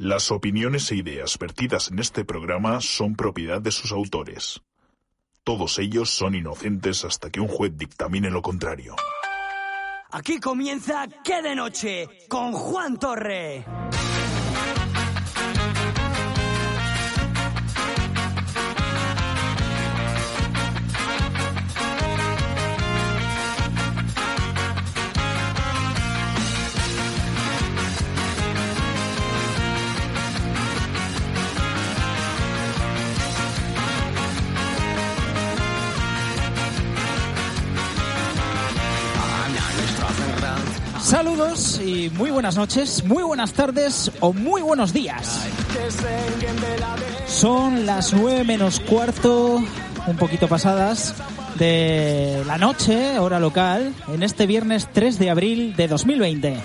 Las opiniones e ideas vertidas en este programa son propiedad de sus autores. Todos ellos son inocentes hasta que un juez dictamine lo contrario. Aquí comienza ¿Qué de noche? con Juan Torre. Saludos y muy buenas noches, muy buenas tardes o muy buenos días. Son las nueve menos cuarto, un poquito pasadas, de la noche, hora local, en este viernes 3 de abril de 2020.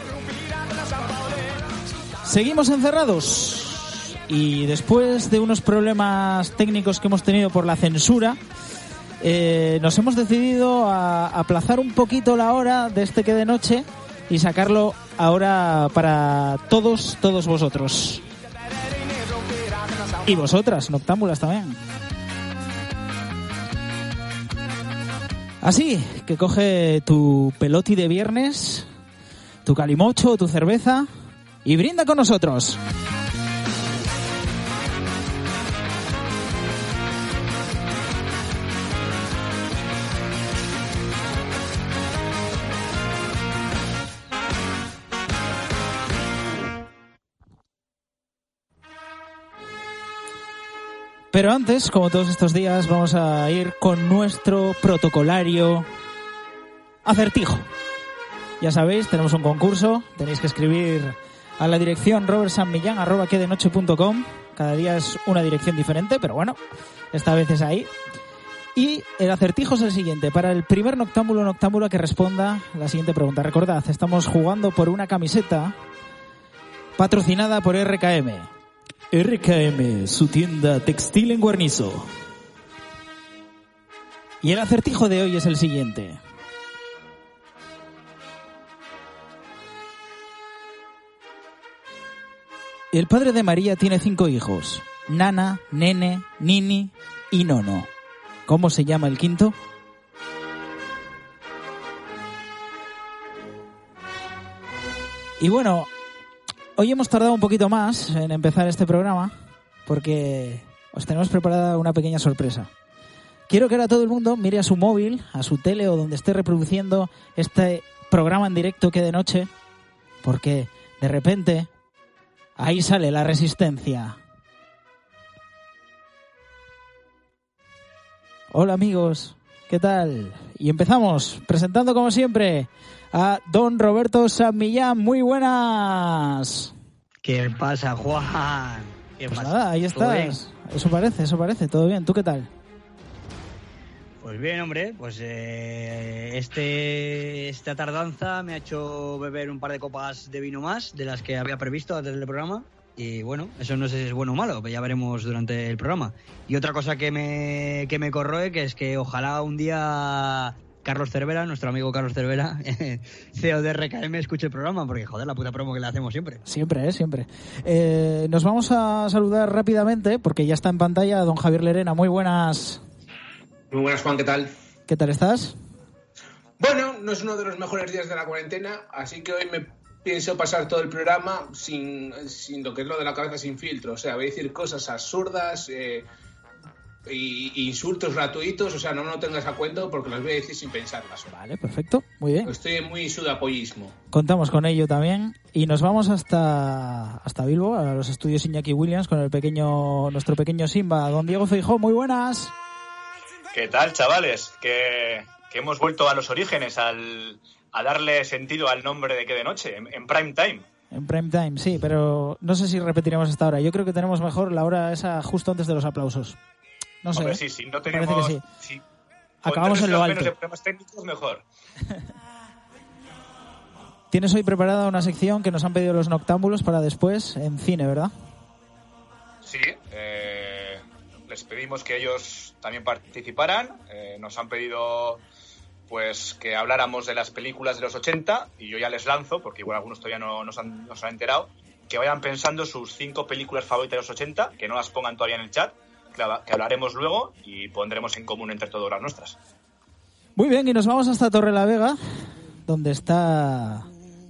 Seguimos encerrados y después de unos problemas técnicos que hemos tenido por la censura, eh, nos hemos decidido a aplazar un poquito la hora de este que de noche y sacarlo ahora para todos, todos vosotros. Y vosotras, noctámbulas también. Así que coge tu peloti de viernes, tu calimocho tu cerveza y brinda con nosotros. Pero antes, como todos estos días, vamos a ir con nuestro protocolario acertijo. Ya sabéis, tenemos un concurso, tenéis que escribir a la dirección robertsanmillán.com. Cada día es una dirección diferente, pero bueno, esta vez es ahí. Y el acertijo es el siguiente. Para el primer noctámbulo noctámbula que responda la siguiente pregunta. Recordad, estamos jugando por una camiseta patrocinada por RKM. RKM, su tienda textil en Guarnizo. Y el acertijo de hoy es el siguiente. El padre de María tiene cinco hijos. Nana, Nene, Nini y Nono. ¿Cómo se llama el quinto? Y bueno, hoy hemos tardado un poquito más en empezar este programa porque os tenemos preparada una pequeña sorpresa. Quiero que ahora todo el mundo mire a su móvil, a su tele o donde esté reproduciendo este programa en directo que de noche, porque de repente ahí sale la resistencia. Hola amigos, ¿qué tal? Y empezamos presentando como siempre a don Roberto San Millán. Muy buenas. ¿Qué pasa, Juan? ¿Qué Pues pasa? nada, ahí estás. Eso parece, eso parece. Todo bien. ¿Tú qué tal? Pues bien, hombre, pues eh, este, esta tardanza me ha hecho beber un par de copas de vino más de las que había previsto antes del programa. Y bueno, eso no sé si es bueno o malo, pero ya veremos durante el programa. Y otra cosa que me, que me corroe, que es que ojalá un día Carlos Cervera, nuestro amigo Carlos Cervera, CEO de RKM, escuche el programa, porque joder, la puta promo que le hacemos siempre. Siempre, ¿eh? Siempre. Eh, nos vamos a saludar rápidamente porque ya está en pantalla don Javier Lerena. Muy buenas. Muy buenas, Juan, ¿qué tal? ¿Qué tal estás? Bueno, no es uno de los mejores días de la cuarentena, así que hoy me pienso pasar todo el programa sin, sin lo que es lo de la cabeza sin filtro. O sea, voy a decir cosas absurdas eh, y, insultos gratuitos. O sea, no me lo tengas a cuento porque las voy a decir sin pensarlas. Vale, perfecto. Muy bien. Estoy muy sudapollismo. Contamos con ello también. Y nos vamos hasta, hasta Bilbo, a los estudios Iñaki Williams, con el pequeño, nuestro pequeño Simba, don Diego Feijó. Muy buenas. ¿Qué tal, chavales? Que, que hemos vuelto a los orígenes, al, a darle sentido al nombre de que de noche, en, en prime time. En prime time, sí, pero no sé si repetiremos esta hora. Yo creo que tenemos mejor la hora esa justo antes de los aplausos. No sé. Hombre, ¿eh? sí, si no Parece tenemos... que sí. si Acabamos en lo menos de problemas técnicos, mejor. Tienes hoy preparada una sección que nos han pedido los noctámbulos para después en cine, ¿verdad? Sí, eh, les pedimos que ellos también participaran. eh, nos han pedido pues que habláramos de las películas de los 80 y yo ya les lanzo, porque igual algunos todavía no nos han, nos han enterado, que vayan pensando sus cinco películas favoritas de los 80, que no las pongan todavía en el chat, que, la- que hablaremos luego y pondremos en común entre todos las nuestras. Muy bien, y nos vamos hasta Torre la Vega, donde está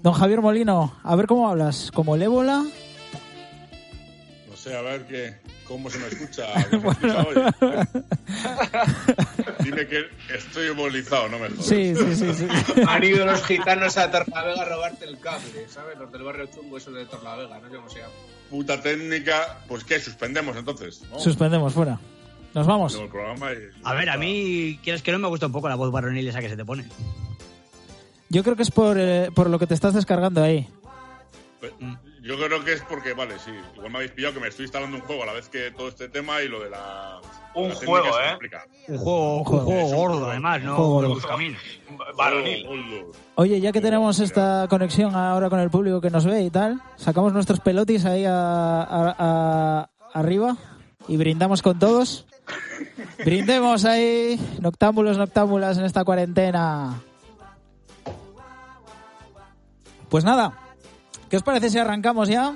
don Javier Molino. A ver cómo hablas, como el ébola. No sé, a ver qué, cómo se me escucha. ¿Cómo se escucha hoy? Dime que estoy embolizado, no me jodas. Sí, sí, sí, sí. Han ido los gitanos a Torlavega a robarte el cable, ¿sabes? Los del barrio chungo, eso de Torlavega, no sé cómo se llama. Puta técnica, pues qué, suspendemos entonces. ¿no? Suspendemos, fuera. Nos vamos. Tengo el programa y- A ver, a mí, quieres que no me gusta un poco la voz varonil esa que se te pone. Yo creo que es por, eh, por lo que te estás descargando ahí. Pues, Yo creo que es porque, vale, sí. Igual me habéis pillado que me estoy instalando un juego a la vez que todo este tema y lo de la. Un la juego, ¿eh? Un juego, un juego. un gordo, juego. además, ¿no? Varonil. Juego, Oye, ya que tenemos esta conexión ahora con el público que nos ve y tal, sacamos nuestros pelotis ahí a- a- a- arriba y brindamos con todos. Brindemos ahí, noctámbulos, noctámbulas en esta cuarentena. Pues nada, ¿qué os parece si arrancamos ya?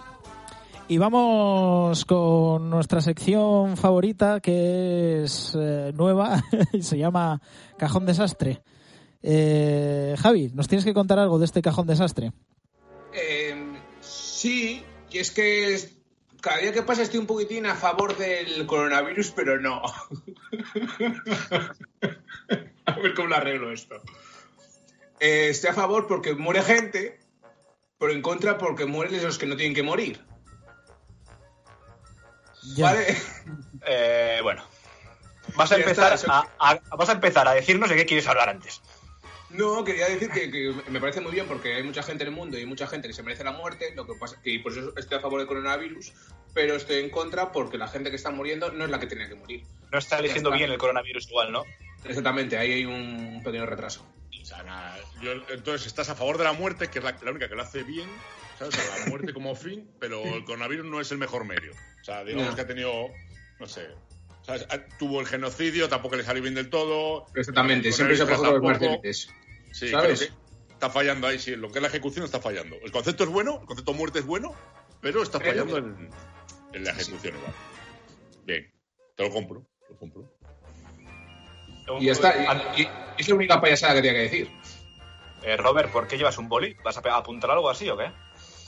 Y vamos con nuestra sección favorita, que es eh, nueva y se llama Cajón Desastre. Eh, Javi, ¿nos tienes que contar algo de este Cajón Desastre? Eh, sí, y es que cada día que pasa estoy un poquitín a favor del coronavirus, pero no. a ver cómo lo arreglo esto. Eh, estoy a favor porque muere gente, pero en contra porque mueren los que no tienen que morir. Ya. ¿Vale? Eh, bueno. Vas a, empezar a, a- vas a empezar a decirnos de qué quieres hablar antes. No, quería decir que, que me parece muy bien porque hay mucha gente en el mundo y hay mucha gente que se merece la muerte, lo que pasa que y por eso estoy a favor del coronavirus, pero estoy en contra porque la gente que está muriendo no es la que tenía que morir. No está eligiendo está. bien el coronavirus igual, ¿no? Exactamente, ahí hay un pequeño retraso. O sea, nada, yo- entonces estás a favor de la muerte, que es la, la única que lo hace bien, ¿sabes? O sea, la muerte como fin, pero el coronavirus no es el mejor medio. O sea, digamos No. que ha tenido, no sé, ¿sabes? Ha- tuvo el genocidio, tampoco le salió bien del todo. Exactamente, siempre se pasó con los mártires. Sí, ¿Sabes? creo que está fallando ahí, sí, lo que es la ejecución está fallando. El concepto es bueno, el concepto muerte es bueno, pero está fallando en, en la ejecución igual. Bien, te lo compro, te lo compro. Y ya está, y, y- y es la única payasada que tenía que decir. Eh, Robert, ¿por qué llevas un boli? ¿Vas a a apuntar algo así o qué?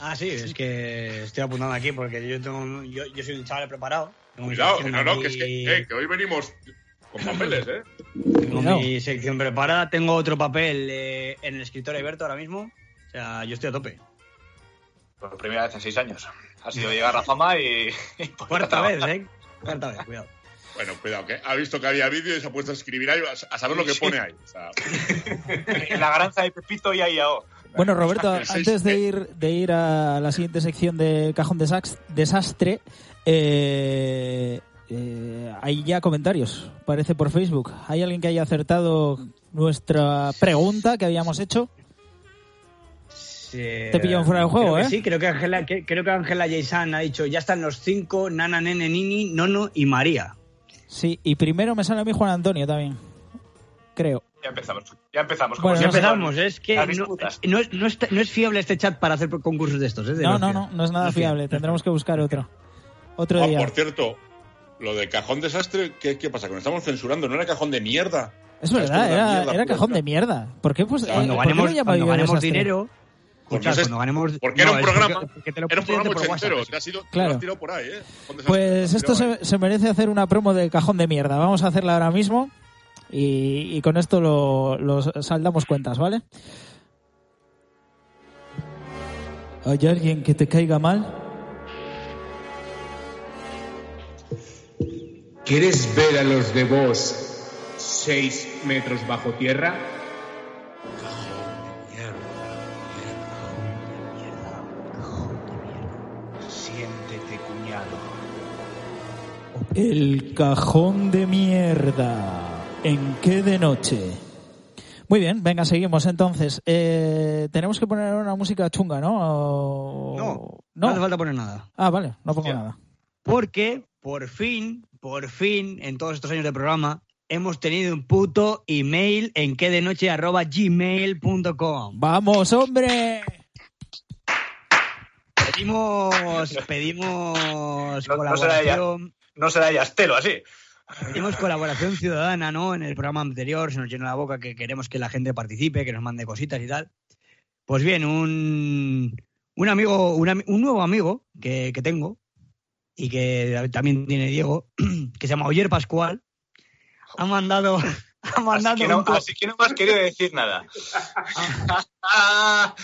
Ah, sí, es que estoy apuntando aquí porque yo tengo yo, yo soy un chaval preparado. Cuidado, no, no, que es que, eh, que hoy venimos con papeles, ¿eh? Tengo Cuidado. mi sección preparada, tengo otro papel eh, en el escritorio abierto ahora mismo. O sea, yo estoy a tope. Por primera vez en seis años. Ha sido llegar la fama y... a Cuarta vez. ¿eh? Cuarta vez, cuidado. Bueno, cuidado, que ha visto que había vídeo y se ha puesto a escribir ahí a, saber lo que pone ahí. O sea, En la granja de Pepito y ahí oh. Bueno, Roberto, antes de ir, de ir a la siguiente sección de Cajón Desastre, eh, eh, hay ya comentarios, parece por Facebook. ¿Hay alguien que haya acertado nuestra pregunta que habíamos hecho? Te pillaron fuera del juego, ¿eh? Sí, creo que Ángela, que- creo que Ángela ha dicho, ya están los cinco, Nana, Nene, Nini, Nono y María. Sí, y primero me sale a mí Juan Antonio también, creo. Ya empezamos. Ya empezamos. Bueno, Ya no sé. empezamos, es que no, no es, no, es, no es fiable este chat para hacer concursos de estos. ¿eh? De No, no, no, no es nada fiable. fiable, tendremos que buscar otro. Otro Ah, día. por cierto, lo de cajón desastre, ¿qué, qué pasa? Que nos estamos censurando, no era cajón de mierda. Es verdad, era, mierda era pura. cajón de mierda. ¿Por qué, pues, Cuando eh, ¿por qué ganemos, lo llama cuando ganemos dinero... Pues cuando ganemos... porque era un programa- porque- porque te lo Era un programa por WhatsApp, ochentero, te has ido, te Claro. lo has tirado por ahí, ¿eh? Pues esto se, se merece hacer una promo de cajón de mierda. Vamos a hacerla ahora mismo y, y con esto lo, lo saldamos cuentas, ¿vale? ¿Hay alguien que te caiga mal? ¿Quieres ver a los de vos seis metros bajo tierra? El cajón de mierda. ¿En qué de noche? Muy bien, venga, seguimos entonces. Eh, tenemos que poner una música chunga, ¿no? O- No, no hace falta poner nada. Ah, vale, no pongo Hostia. nada. Porque, por fin, por fin, en todos estos años de programa, hemos tenido un puto email en que de noche arroba gmail.com. ¡Vamos, hombre! Pedimos, pedimos No- no No será ella Estelo así. pedimos colaboración ciudadana, ¿no? En el programa anterior se nos llenó la boca que queremos que la gente participe, que nos mande cositas y tal. Pues bien, un, un amigo, un, un nuevo amigo que, que tengo y que también tiene Diego, que se llama Oyer Pascual, ha mandado, ha mandado Así que, no, un co- así que no me has querido decir nada.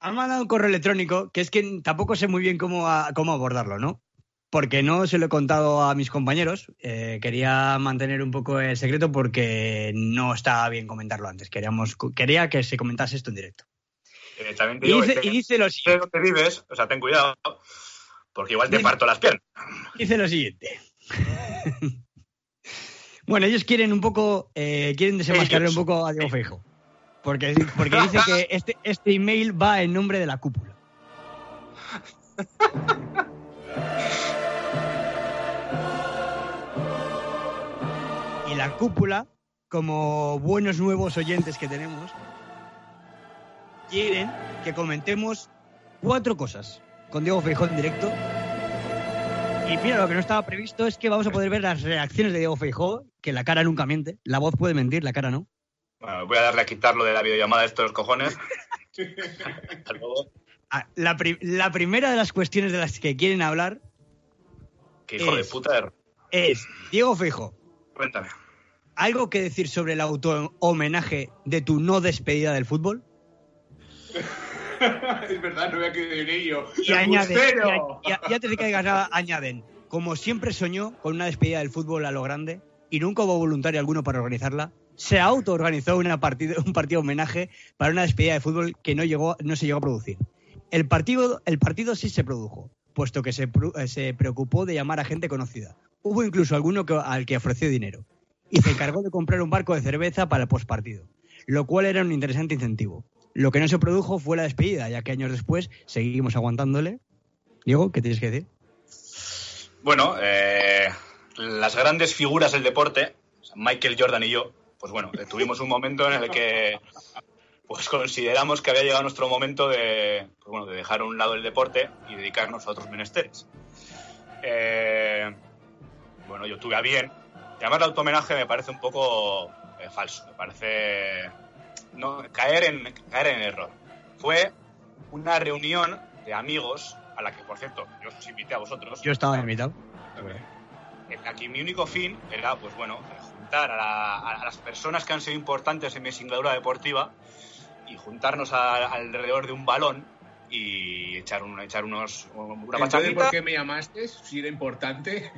ha mandado un correo electrónico que es que tampoco sé muy bien cómo, a- cómo abordarlo, ¿no? Porque no se lo he contado a mis compañeros. eh, quería mantener un poco el secreto porque no estaba bien comentarlo antes. Queríamos, quería que se comentase esto en directo. Eh, también te Y digo, dice, y dice lo siguiente. dónde vives, o sea, ten cuidado, porque igual te parto las piernas. dice lo siguiente. bueno, ellos quieren un poco, eh, quieren desenmascarar Ellos. un poco a Diego Feijo. Porque, porque dice que este, este email va en nombre de la cúpula. la cúpula, como buenos nuevos oyentes que tenemos, quieren que comentemos cuatro cosas. con Diego Feijó en directo. Y mira, lo que no estaba previsto es que vamos a poder ver las reacciones de Diego Feijó, que la cara nunca miente. La voz puede mentir, la cara no. Bueno, voy a darle a quitarlo de la videollamada de estos cojones. Hasta luego. Ah, La, pri- la primera de las cuestiones de las que quieren hablar Que hijo de Es- puta. es, Diego Feijó, Cuéntame. ¿Algo que decir sobre el auto-homenaje de tu no despedida del fútbol? es verdad, no había quedado en ello. Y añaden, y, a- y antes de que digas nada, añaden, como siempre soñó con una despedida del fútbol a lo grande y nunca hubo voluntario alguno para organizarla, se autoorganizó una partido, un partido homenaje para una despedida de fútbol que no, llegó, no se llegó a producir. El partido, el partido sí se produjo, puesto que se, eh, se preocupó de llamar a gente conocida. Hubo incluso alguno que- al que ofreció dinero y se encargó de comprar un barco de cerveza para el postpartido, lo cual era un interesante incentivo. Lo que no se produjo fue la despedida, ya que años después seguimos aguantándole. Diego, ¿qué tienes que decir? Bueno, eh, las grandes figuras del deporte, Michael Jordan y yo, pues bueno, eh, tuvimos un momento en el que pues consideramos que había llegado nuestro momento de, pues bueno, de dejar a un lado el deporte y dedicarnos a otros menesteres. Eh, bueno, yo tuve a bien. Llamarlo automenaje me parece un poco eh, falso, me parece no, caer, en, caer en error. Fue una reunión de amigos a la que, por cierto, yo os invité a vosotros Yo estaba invitado. en la que mi único fin era, pues bueno, juntar a, la- a las personas que han sido importantes en mi singladura deportiva y juntarnos a- alrededor de un balón y echar, un, echar unos, una Entonces. ¿por qué me llamaste? Si era importante.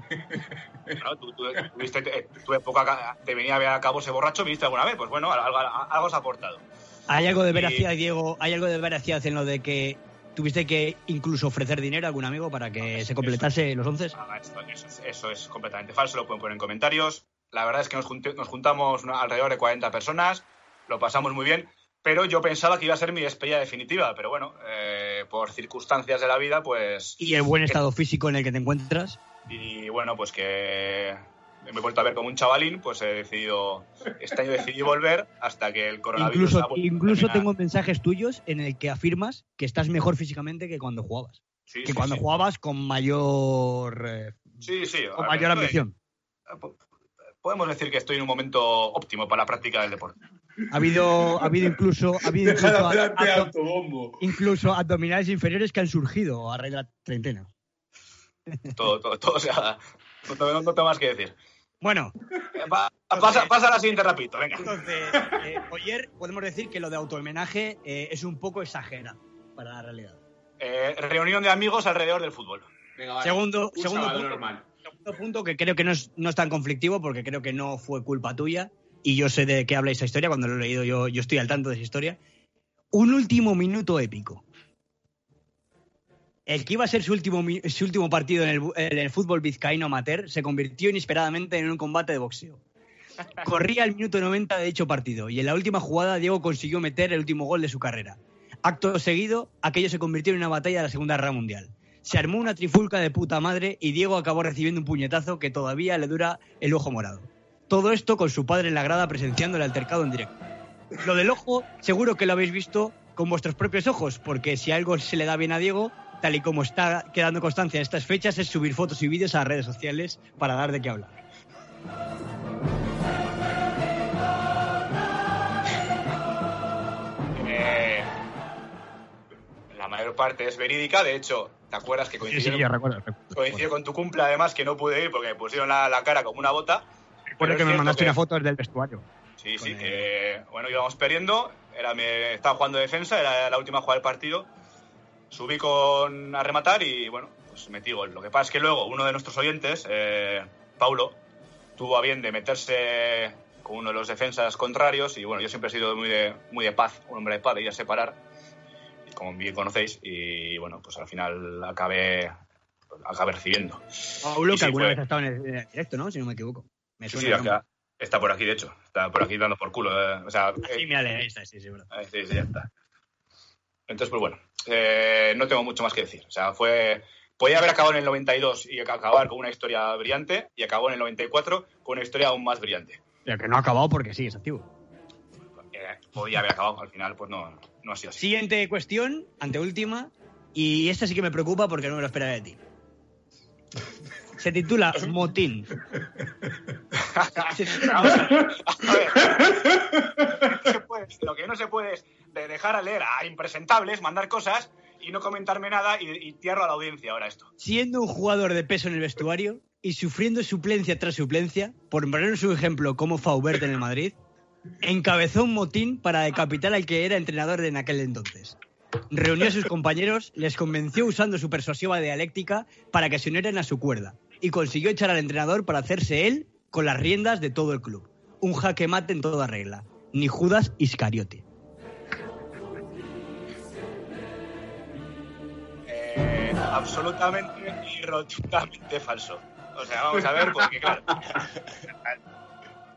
Bueno, tú, tú- tuviste eh, tu época, ca- te venía a ver a cabo ese borracho, ¿viniste alguna vez? Pues bueno, algo, algo has aportado. ¿Hay algo de Y- veracidad, Diego? ¿Hay algo de veracidad en lo de que tuviste que incluso ofrecer dinero a algún amigo para que Eso- se completase los once? Ah, esto- eso, es, eso es completamente falso, lo pueden poner en comentarios. La verdad es que nos, junté- nos juntamos una- alrededor de 40 personas, lo pasamos muy bien, pero yo pensaba que iba a ser mi despedida definitiva, pero bueno, eh, por circunstancias de la vida, pues... ¿Y el buen estado físico en el que te encuentras? Y bueno, pues que me he vuelto a ver como un chavalín, pues he decidido, este año decidí volver hasta que el coronavirus... Incluso, incluso tengo mensajes tuyos en el que afirmas que estás mejor físicamente que cuando jugabas. Sí, que sí, cuando sí. jugabas con mayor, eh, Sí, sí. con ver, mayor estoy- ambición. Podemos decir que estoy en un momento óptimo para la práctica del deporte. Ha habido, ha habido incluso, ha habido Deja de incluso, abdominales inferiores que han surgido a raíz de la treintena. Todo, todo, todo, o sea, no, tengo- no tengo más que decir. Bueno, Eh, pa- pasa, pasa a la siguiente rapidito, venga. entonces, eh, Oyer, podemos decir que lo de autohomenaje eh, es un poco exagerado para la realidad. Eh, reunión de amigos alrededor del fútbol. Venga, vale. Segundo, Un segundo punto, normal. segundo punto que creo que no es, no es tan conflictivo porque creo que no fue culpa tuya y yo sé de qué habla esa historia, cuando lo he leído yo, estoy al tanto de esa historia. Un último minuto épico. El que iba a ser su último, partido en el, en el fútbol vizcaíno amateur se convirtió inesperadamente en un combate de boxeo. Corría el minuto 90 de dicho partido y en la última jugada Diego consiguió meter el último gol de su carrera. Acto seguido, aquello se convirtió en una batalla de la Segunda Guerra Mundial. Se armó una trifulca de puta madre y Diego acabó recibiendo un puñetazo que todavía le dura el ojo morado. Todo esto con su padre en la grada presenciando el altercado en directo. Lo del ojo, seguro que lo habéis visto con vuestros propios ojos, porque si algo se le da bien a Diego, tal y como está quedando constancia en estas fechas, es subir fotos y vídeos a las redes sociales para dar de qué hablar. Eh, la mayor parte es verídica, de hecho, ¿te acuerdas que coincidió, recuerdo. coincidió con tu cumple además que no pude ir porque me pusieron la, la cara como una bota? Recuerdo Pero que me mandaste que- una foto desde el vestuario. Sí, sí. El- eh, bueno, íbamos perdiendo. Era, me, estaba jugando defensa, era la última jugada del partido. Subí con a rematar y bueno, pues metí gol. Lo que pasa es que luego uno de nuestros oyentes, eh, Paulo, tuvo a bien de meterse con uno de los defensas contrarios y bueno, yo siempre he sido muy de, muy de paz, un hombre de paz, de ir a separar, como bien conocéis, y bueno, pues al final acabé, acabé recibiendo. Paulo, que sí, alguna fue- vez ha estado en el directo, ¿no? Si no me equivoco. Me Sí, suena sí, acá- está por aquí de hecho, está por aquí dando por culo. eh, o sea, sí, eh, mira, ahí está, sí, seguro. Ahí sí, sí, ya está. Entonces, pues bueno, eh, no tengo mucho más que decir. O sea, fue. Podía haber acabado en el 92 y acabar con una historia brillante, y acabó en el 94 con una historia aún más brillante. Pero que no ha acabado porque sigue activo. Eh, podía haber acabado, al final, pues no, no ha sido así. Siguiente cuestión, anteúltima. Y este sí que me preocupa porque no me lo esperaba de ti. Se titula Motín. Lo que no se puede es de dejar a leer a impresentables, mandar cosas y no comentarme nada y, y a la audiencia ahora esto. Siendo un jugador de peso en el vestuario y sufriendo suplencia tras suplencia, por poner su ejemplo como Faubert en el Madrid, encabezó un motín para decapitar al que era entrenador en aquel entonces. Reunió a sus compañeros, les convenció usando su persuasiva dialéctica para que se unieran a su cuerda y consiguió echar al entrenador para hacerse él con las riendas de todo el club. Un jaque mate en toda regla. Ni Judas Iscariote. Eh, absolutamente y rotundamente falso. O sea, vamos a ver, porque claro,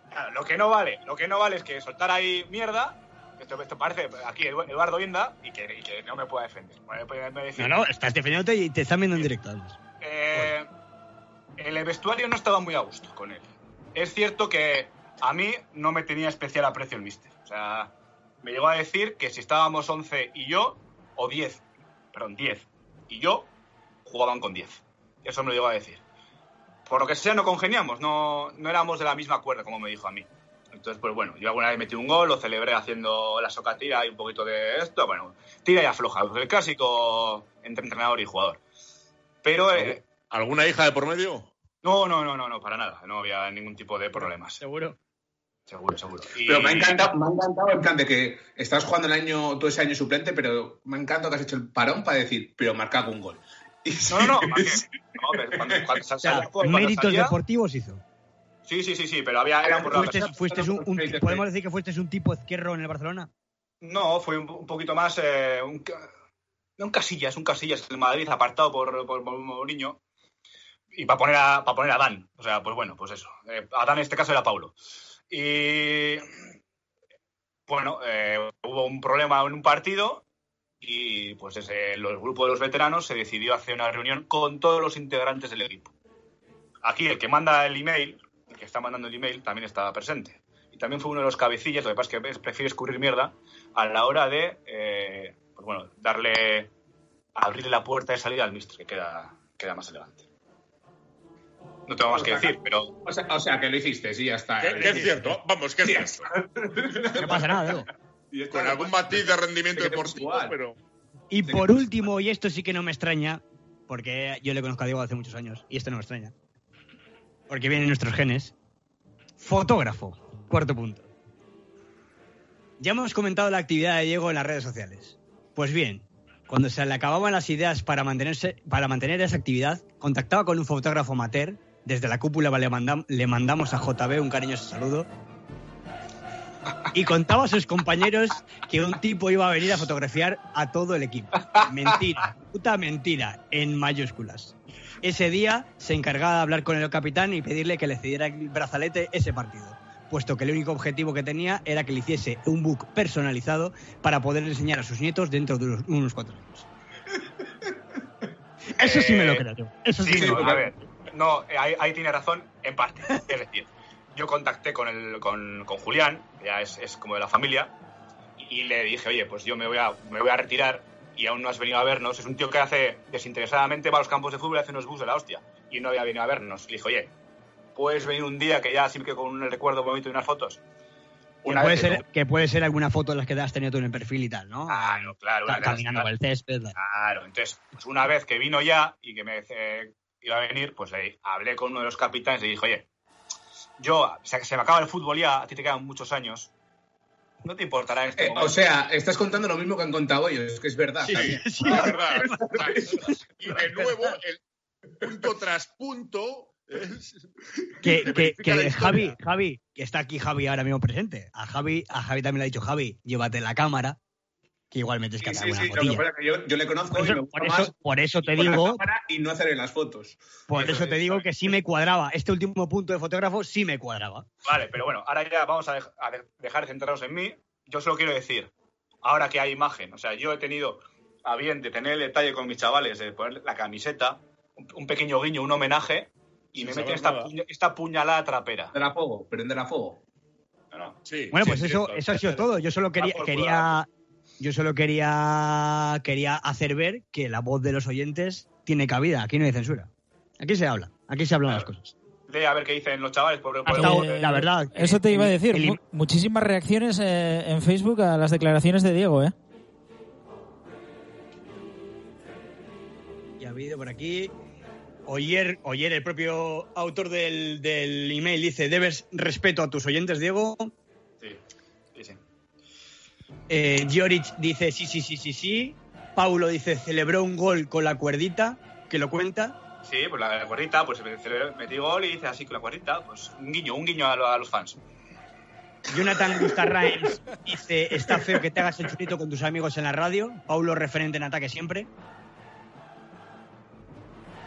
claro, lo que no vale, lo que no vale es que soltar ahí mierda. Esto, esto parece aquí Edu- Eduardo Vienda y que, y que no me pueda defender. Me decir, No, no, estás defendiéndote y te están viendo en directo. además. Eh, el vestuario no estaba muy a gusto con él. Es cierto que a mí no me tenía especial aprecio el mister. O sea, me llegó a decir que si estábamos 11 y yo, o 10, perdón, 10, y yo, jugaban con 10. Eso me lo llegó a decir. Por lo que sea, no congeniamos, no, no éramos de la misma cuerda, como me dijo a mí. Entonces, pues bueno, yo alguna vez metí un gol, lo celebré haciendo la socatira y un poquito de esto, bueno, tira y afloja, el clásico entre entrenador y jugador. Pero eh, ¿Alguna hija de por medio? No, no, no, no, no, para nada. No había ningún tipo de problemas. Seguro. Seguro, seguro. Y- Pero me ha encantado, me ha encantado en plan de que estás jugando el año, todo ese año suplente, pero me ha encantado que has hecho el parón para decir, pero marcado un gol. Y No, no, no. No, pero cuando, cuando sal- O sea, salía- cuando méritos salía- deportivos hizo. Sí, sí, sí, sí, pero había, era muy raro. Fuiste, fuiste un, un- ¿Podemos decir que fuiste un tipo izquierdo en el Barcelona? No, fue un, un poquito más. eh, un, un casillas, un casillas en Madrid, apartado por, por, por Mourinho. Y para poner, a, para poner a Dan. O sea, pues bueno, pues eso. Eh, Adán en este caso era Paulo. Y. Bueno, eh, hubo un problema en un partido y pues desde el grupo de los veteranos se decidió hacer una reunión con todos los integrantes del equipo. Aquí el que manda el email, el que está mandando el email, también estaba presente. Y también fue uno de los cabecillas, lo que pasa es que prefiere escurrir mierda a la hora de, eh, pues bueno, darle, abrirle la puerta de salida al mister, que queda, queda más elegante. No tengo más que decir, pero O sea, o sea, que lo hiciste, sí, ya está. Que, que es cierto, vamos, que es cierto. No pasa nada, Diego. Y Con algún matiz de rendimiento deportivo, pero. Y por último, y esto sí que no me extraña, porque yo le conozco a Diego hace muchos años, y esto no me extraña, porque vienen nuestros genes, fotógrafo, cuarto punto. Ya hemos comentado la actividad de Diego en las redes sociales. Pues bien, cuando se le acababan las ideas para, mantenerse, para mantener esa actividad, contactaba con un fotógrafo amateur, desde la cúpula le, mandam- le mandamos a JB un cariñoso saludo, y contaba a sus compañeros que un tipo iba a venir a fotografiar a todo el equipo. Mentira, puta mentira, en mayúsculas. Ese día se encargaba de hablar con el capitán y pedirle que le cediera el brazalete ese partido, puesto que el único objetivo que tenía era que le hiciese un book personalizado para poder enseñar a sus nietos dentro de unos, unos cuatro años. Eso sí me lo creo. Eso sí, Sí, me lo creo. a ver, no, ahí, ahí tiene razón en parte. Es decir, yo contacté con, el, con, con Julián, que ya es, es como de la familia, y le dije, oye, pues yo me voy, a, me voy a retirar y aún no has venido a vernos. Es un tío que hace desinteresadamente va a los campos de fútbol y hace unos bus de la hostia. Y no había venido a vernos. Le dije, oye, puedes venir un día que ya siempre con un recuerdo bonito y unas fotos. Que puede, ser, que puede ser alguna foto de las que has tenido tú en el perfil y tal, ¿no? Claro, claro. una las- caminando por el césped. Claro, entonces, pues una vez que vino ya y que me eh, iba a venir, pues le hablé con uno de los capitanes y le dije, oye, yo, se, se me acaba el fútbol ya, a ti te quedan muchos años, no te importará este Eh, momento. o sea, estás contando lo mismo que han contado ellos, es que es verdad. Sí, es verdad. Y de nuevo, el punto tras punto. es- Que, que. Javi, Javi, que está aquí Javi ahora mismo presente. A Javi, a Javi también le ha dicho, Javi, llévate la cámara, que igual metes que Sí, hacer sí, alguna sí, lo que fotilla. pasa es que yo, yo le conozco Por y me eso, gusta por más eso, por eso te digo, y no hacerle las fotos. por Eso eso te es, digo que sí me cuadraba. Este último punto de fotógrafo sí me cuadraba. Vale, pero bueno, ahora ya vamos a, dej- a de- dejar de centrarnos en mí. Yo solo quiero decir, ahora que hay imagen, o sea, yo he tenido a bien de tener el detalle con mis chavales, de poner la camiseta, un, un pequeño guiño, un homenaje, y me meten esta, puña- esta puñalada trapera. De la fuego, prender a fuego. No, no. Sí, Bueno, sí, pues es eso, eso ha sido todo. Yo solo quería, Yo solo quería, quería hacer ver que la voz de los oyentes tiene cabida. Aquí no hay censura. Aquí se habla. Aquí se hablan las cosas. A ver qué dicen los chavales. Ha estado- por- la verdad. Eso te iba a decir. el- muchísimas reacciones eh, en Facebook a las declaraciones de Diego, ¿eh? Y ha habido por aquí. Oyer, Oyer, el propio autor del, del email, dice: Debes respeto a tus oyentes, Diego. Sí. Eh, dice: Sí, sí, sí, sí, sí. Paulo dice: Celebró un gol con la cuerdita, que lo cuenta. Sí, pues la, la cuerdita, pues metí gol y dice así con la cuerdita, pues un guiño, un guiño a, lo- a los fans. Jonathan Gustarraens dice: Está feo que te hagas el chulito con tus amigos en la radio. Paulo, referente en ataque siempre.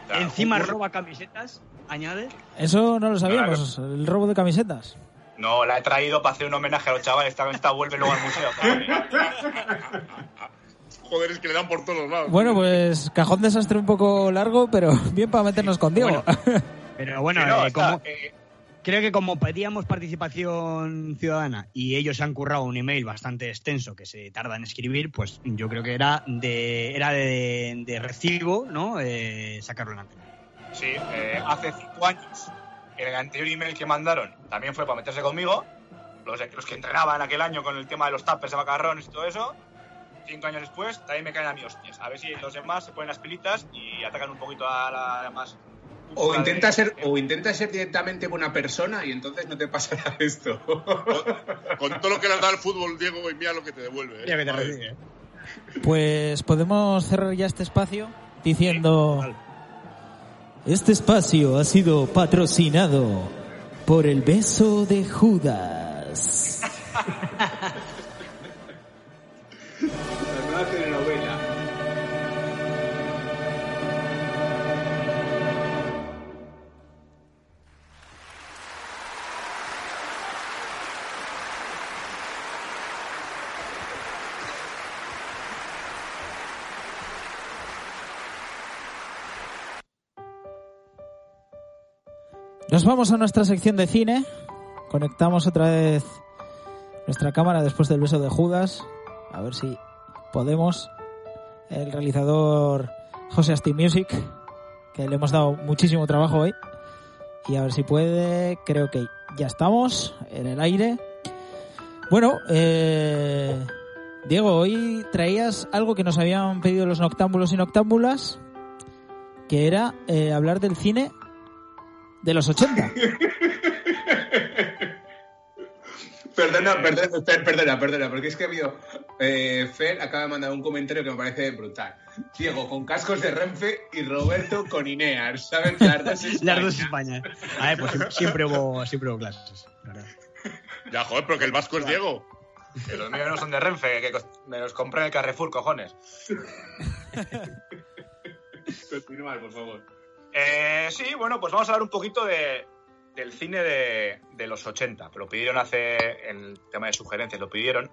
Claro, Encima roba camisetas, añade. Eso no lo sabíamos, el robo de camisetas. No, la he traído para hacer un homenaje a los chavales. Esta, esta vuelve luego al museo. Joder, es que le dan por todos lados. Bueno, pues cajón desastre un poco largo, pero bien para meternos con Diego. Pero bueno, Sí, no, eh, está, como- eh, creo que como pedíamos participación ciudadana y ellos han currado un email bastante extenso que se tarda en escribir, pues yo creo que era de era de, de recibo, ¿no? Eh, sacarlo en antena. Sí, eh, hace cinco años, el anterior email que mandaron también fue para meterse conmigo. Los, los que entrenaban aquel año con el tema de los tapers de macarrones y todo eso. Cinco años después, también me caen a mí hostias. A ver si los demás se ponen las pilitas y atacan un poquito a la más. O intenta de- ser, o intenta ser directamente buena persona y entonces no te pasará esto. Con todo lo que le da el fútbol, Diego, y mira lo que te devuelve. ¿eh? Mira que te. Pues podemos cerrar ya este espacio diciendo... Este espacio ha sido patrocinado por el beso de Judas. Nos vamos a nuestra sección de cine. Conectamos otra vez nuestra cámara después del beso de Judas. A ver si podemos. El realizador José Asti Music, que le hemos dado muchísimo trabajo hoy. Y a ver si puede. Creo que ya estamos en el aire. Bueno, eh, Diego, hoy traías algo que nos habían pedido los noctámbulos y noctámbulas, que era eh, hablar del cine de los 80. Perdona, perdona, per- perdona, perdona, porque es que ha habido. eh, Fer acaba de mandar un comentario que me parece brutal. Diego con cascos de Renfe y Roberto con Ineas, ¿sabes? Las dos Las dos España. España. A ver, pues siempre, hubo, siempre hubo clases. Ya, joder, pero que el vasco es Diego. Que los míos no son de Renfe, que me los compré en el Carrefour, cojones. Continúa, por favor. Eh, sí, bueno, pues vamos a hablar un poquito de, del cine de, los 80. Lo pidieron hace, el tema de sugerencias, lo pidieron.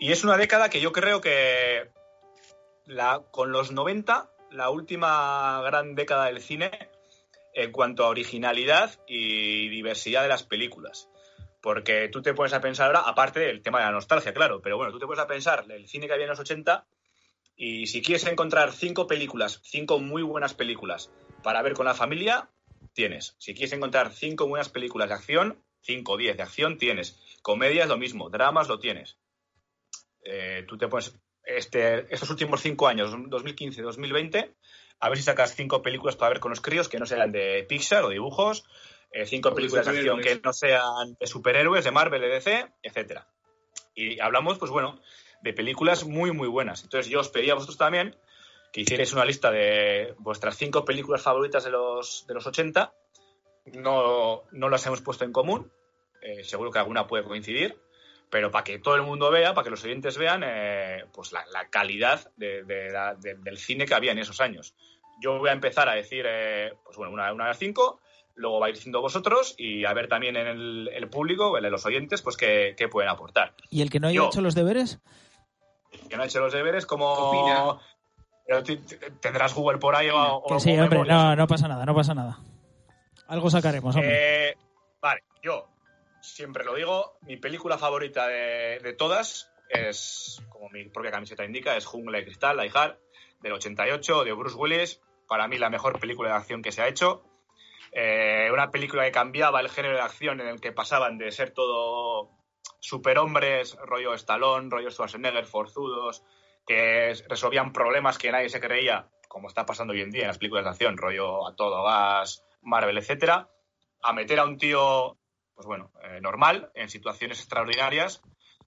Y es una década que yo creo que con los 90, la última gran década del cine en cuanto a originalidad y diversidad de las películas. Porque tú te pones a pensar ahora, aparte del tema de la nostalgia, claro, pero bueno, tú te pones a pensar el cine que había en los 80 y si quieres encontrar cinco películas, cinco muy buenas películas para ver con la familia, tienes. Si quieres encontrar cinco buenas películas de acción, cinco o diez de acción, tienes. Comedias lo mismo, dramas lo tienes. Eh, tú te pones este, estos últimos cinco años, 2015, 2020, a ver si sacas cinco películas para ver con los críos que no sean de Pixar o dibujos, eh, cinco O películas de acción que no sean de superhéroes, de Marvel, de DC, etcétera. Y hablamos, pues bueno, de películas muy, muy buenas. Entonces yo os pedí a vosotros también que hicierais una lista de vuestras cinco películas favoritas de los, de los 80. No, no las hemos puesto en común. Eh, seguro que alguna puede coincidir. Pero para que todo el mundo vea, para que los oyentes vean, eh, pues la, la calidad de- de la- de- del cine que había en esos años. Yo voy a empezar a decir, eh, pues bueno, una, una de las cinco, luego vais diciendo vosotros y a ver también en el, el público, en los oyentes, pues qué, qué pueden aportar. ¿Y el que no haya Yo. hecho los deberes? Que no ha hecho los deberes, como... Opina. Pero tendrás Google por ahí o, o- Que sí, o hombre, memorias. no, no pasa nada, no pasa nada. Algo sacaremos, hombre. Eh, vale, yo siempre lo digo, mi película favorita de, de todas es, como mi propia camiseta indica, es Jungla de Cristal, Die Hard, del 88, de Bruce Willis. Para mí la mejor película de acción que se ha hecho. Eh, una película que cambiaba el género de acción en el que pasaban de ser todo superhombres, rollo Stallone, rollo Schwarzenegger, forzudos, que resolvían problemas que nadie se creía, como está pasando hoy en día en las películas de acción, rollo a todo gas, Marvel, etcétera, a meter a un tío, pues bueno, eh, normal, en situaciones extraordinarias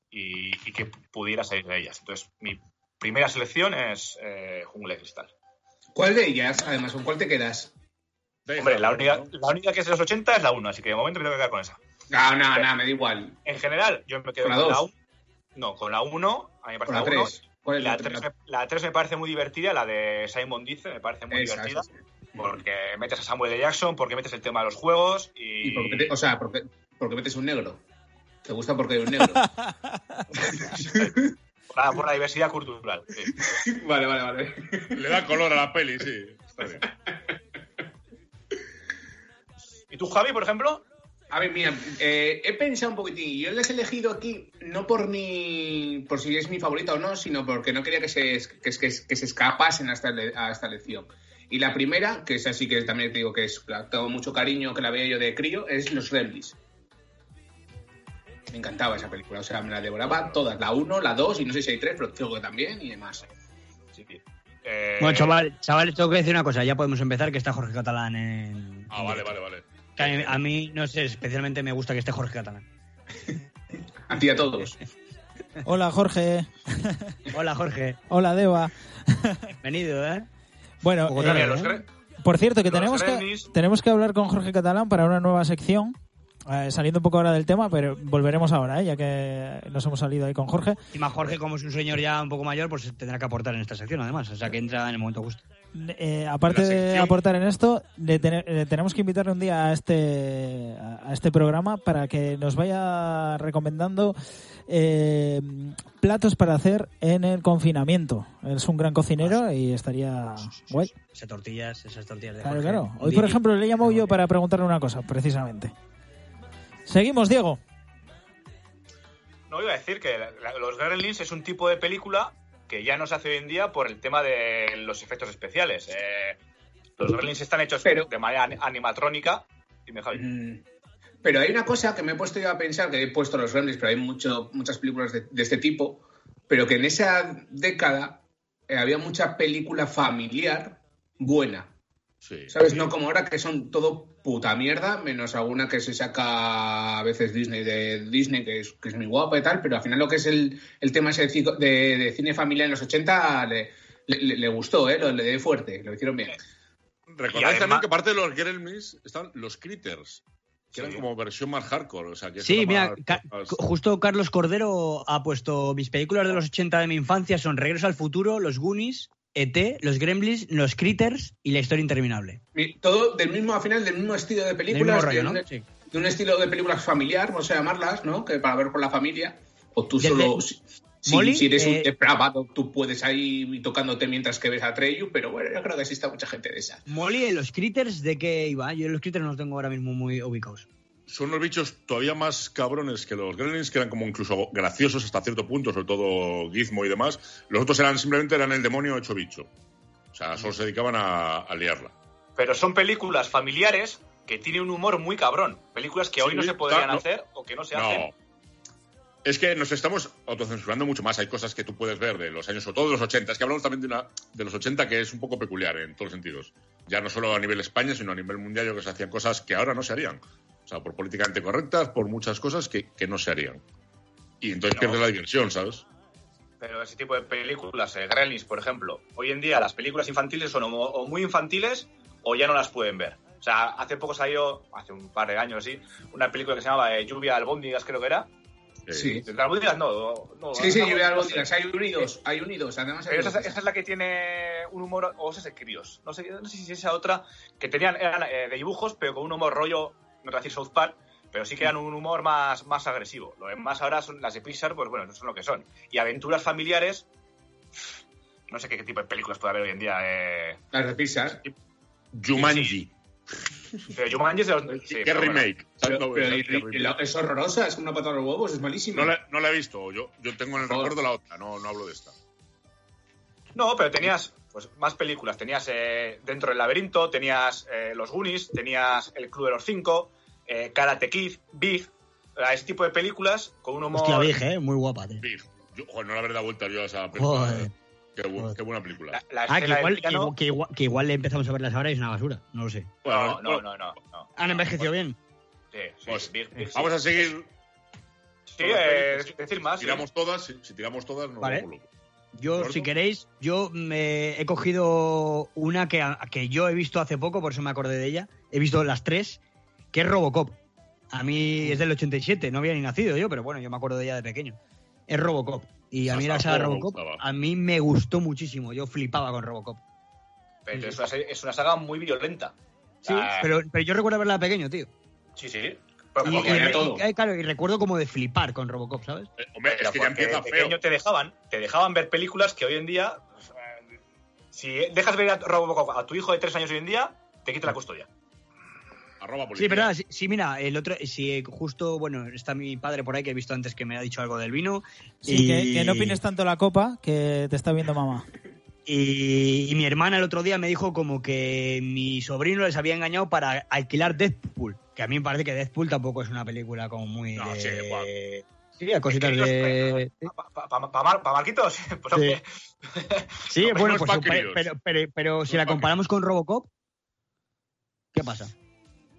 y, y que pudiera salir de ellas. Entonces, mi primera selección es eh, Jungle de Cristal. ¿Cuál de ellas, además, con cuál te quedas? Hombre, la única, la única que es de los 80 es la 1, así que de momento me tengo que quedar con esa. No, no, no, me da igual. En general, yo me quedo ¿Con la la, dos? 1. No, con la 1, a mí me parece la la 1. 3. ¿Cuál es La la 3, tres? me, la 3 me parece muy divertida, la de Simon Dice me parece muy Esa, divertida. sí. Porque metes a Samuel L. Jackson, porque metes el tema de los juegos y. Y porque te- o sea, porque, porque metes un negro. ¿Te gusta porque hay un negro? por, la, por la diversidad cultural. sí. vale, vale, vale. Le da color a la peli, sí. Está bien. ¿Y tú, Javi, por ejemplo? A ver, mira, eh, he pensado un poquitín. Yo les he elegido aquí no por mi, por si es mi favorita o no, sino porque no quería que se, que, que- que se escapasen a esta, a esta elección. Y la primera, que es así que también te digo que es, la tengo mucho cariño, que la veía yo de crío, es Los Gremlins. Me encantaba esa película, o sea, me la devoraba todas, la 1, la 2 y no sé si hay 3, pero creo que también y demás. Sí, eh, Bueno, chaval, chavales, tengo que decir una cosa. Ya podemos empezar, que está Jorge Catalán en... Ah, vale, vale, vale. Que a mí- a mí, no sé, especialmente me gusta que esté Jorge Catalán. A ti y a todos. Hola, Jorge. Hola, Jorge. Hola, Deva. Bienvenido, ¿eh? Bueno, eh, los ¿eh? Por cierto, que los tenemos que, tenemos que hablar con Jorge Catalán para una nueva sección. eh, saliendo un poco ahora del tema, pero volveremos ahora, ¿eh? ya que nos hemos salido ahí con Jorge. Encima Jorge, como es un señor ya un poco mayor, pues tendrá que aportar en esta sección, además. O sea, que entra en el momento justo. Eh, aparte de aportar en esto, le, le tenemos que invitarle un día a este, a este programa para que nos vaya recomendando eh, platos para hacer en el confinamiento. Es un gran cocinero y estaría guay. Esas tortillas, esas tortillas de Claro, claro. Hoy, por ejemplo, le llamo yo para preguntarle una cosa, precisamente. Seguimos, Diego. No, iba a decir que la- los Gremlins es un tipo de película que ya no se hace hoy en día por el tema de los efectos especiales. Eh, los Gremlins están hechos Pero- de manera an- animatrónica. Dime, Javi. Mm. Pero hay una cosa que me he puesto yo a pensar, que he puesto los Gremlins, pero hay mucho, muchas películas de, de este tipo, pero que en esa década eh, había mucha película familiar buena. Sí. ¿Sabes? No como ahora que son todo puta mierda, menos alguna que se saca a veces Disney de Disney, que es, que es muy guapa y tal, pero al final lo que es el, el tema ese de, cico- de- de cine familiar en los 80 le, le- le gustó, ¿eh? Lo, le dio fuerte, lo hicieron bien. Recordad Y además- también que aparte de los Gremlins están los Critters, que Sí. eran como versión más hardcore. O sea, que Sí, mira, más- Ca- más- justo Carlos Cordero ha puesto mis películas de los 80 de mi infancia son Regreso al futuro, Los Goonies, ET, Los Gremlins, Los Critters y La historia interminable. Y Todo del mismo, al final, del mismo estilo de películas. rollo, de, ¿no? Sí. de un estilo de películas familiar, vamos a llamarlas, ¿no? Que para ver con la familia. O tú Desde- solo. Si, si- Molly, si eres eh, un depravado, tú puedes ahí tocándote mientras que ves a Treyu, pero bueno, yo creo que existe mucha gente de esas. Molly, ¿en los Critters de qué iba? Yo los Critters no los tengo ahora mismo muy ubicados. Son los bichos todavía más cabrones que los Gremlins, que eran como incluso graciosos hasta cierto punto, sobre todo Gizmo y demás. Los otros eran simplemente eran el demonio hecho bicho. O sea, solo se dedicaban a, a liarla. Pero son películas familiares que tienen un humor muy cabrón. Películas que hoy Sí, no se podrían hacer o que no se No. hacen. Es que nos estamos autocensurando mucho más. Hay cosas que tú puedes ver de los años, sobre todo de los 80. Es que hablamos también de, una, de los 80 que es un poco peculiar en todos los sentidos. Ya no solo a nivel España, sino a nivel mundial, yo que se hacían cosas que ahora no se harían. O sea, por políticamente correctas, por muchas cosas que, que no se harían. Y entonces No. pierdes la diversión, ¿sabes? Pero ese tipo de películas, eh, Gremlins, por ejemplo, hoy en día las películas infantiles son o, muy infantiles o ya no las pueden ver. O sea, hace poco salió, hace un par de años así, una película que se llamaba eh, Lluvia de albóndigas, creo que era. Eh, Sí. ¿De albóndigas? No, no. Sí, sí, algo- yo veo algo no sé. digas, Hay unidos, hay unidos. Además, hay Pero esa, unidos. esa es la que tiene un humor, o esa es de críos. No sé, no sé si es esa otra, que tenían, eran eh, de dibujos, pero con un humor rollo, no te voy a decir South Park, pero sí que eran un humor más, más agresivo. Lo demás ahora son las de Pixar, pues bueno, no son lo que son. Y aventuras familiares, no sé qué, tipo de películas puede haber hoy en día. Eh, Las de Pixar. Jumanji. Pero Jumanji es de los... sí, ¿Qué pero bueno. remake? Pero- No, pero es- y- y- horrorosa, es una patada los huevos, es malísima. No la, no la he visto. Yo, yo tengo en el Joder. recuerdo la otra. No, no hablo de esta. No, pero tenías pues más películas. Tenías eh, Dentro del laberinto, tenías eh, Los Goonies, tenías El Club de los Cinco, eh, Karate Kid, Big. Ese tipo de películas con un humor... Hostia, ¿eh? Muy guapa, tío. Yo, no le habré dado vuelta yo a esa película. Joder. Qué, bu- Joder. qué buena película. La, la Ah, que igual, que, piano- igual, que igual- que igual le empezamos a verlas ahora y es una basura. No lo sé. No, Bueno, no, no, no. no. ¿Han envejecido bien? Sí, sí, Pues, Big, Big, sí. Vamos a seguir. Sí, eh, decir más. sí. Tiramos todas. Si, si tiramos todas, nos Vale. vamos. Yo, ¿Gordo? si queréis, yo me he cogido una que, que yo he visto hace poco, por eso me acordé de ella. He visto las tres, que es Robocop. A mí es del 87, no había ni nacido yo, pero bueno, yo me acuerdo de ella de pequeño. Es Robocop. Y a mí Hasta la saga Robocop, a mí me gustó muchísimo. Yo flipaba con Robocop. Pero es una, es una saga muy violenta. Sí, Ah, pero, pero yo recuerdo verla de pequeño, tío. Sí, sí. Y, eh, claro, y recuerdo como de flipar con Robocop, ¿sabes? Eh, hombre, pero es que ya empieza de feo. pequeño te dejaban, te dejaban ver películas que hoy en día, pues, eh, si dejas ver a Robocop a tu hijo de tres años hoy en día, te quita la custodia. Arroba Sí, verdad, sí, sí, mira, el otro, si eh, justo, bueno, está mi padre por ahí que he visto antes que me ha dicho algo del vino. Sí, y, que, que no opines tanto la copa, que te está viendo mamá. Y, y mi hermana el otro día me dijo como que mi sobrino les había engañado para alquilar Deadpool. Que a mí me parece que Deadpool tampoco es una película como muy. No, de- sí, guau. Sí, a cositas de. ¿Para Marquitos? Sí, No, bueno, no es pues, pero, pero, pero si No la comparamos con Robocop, ¿qué pasa?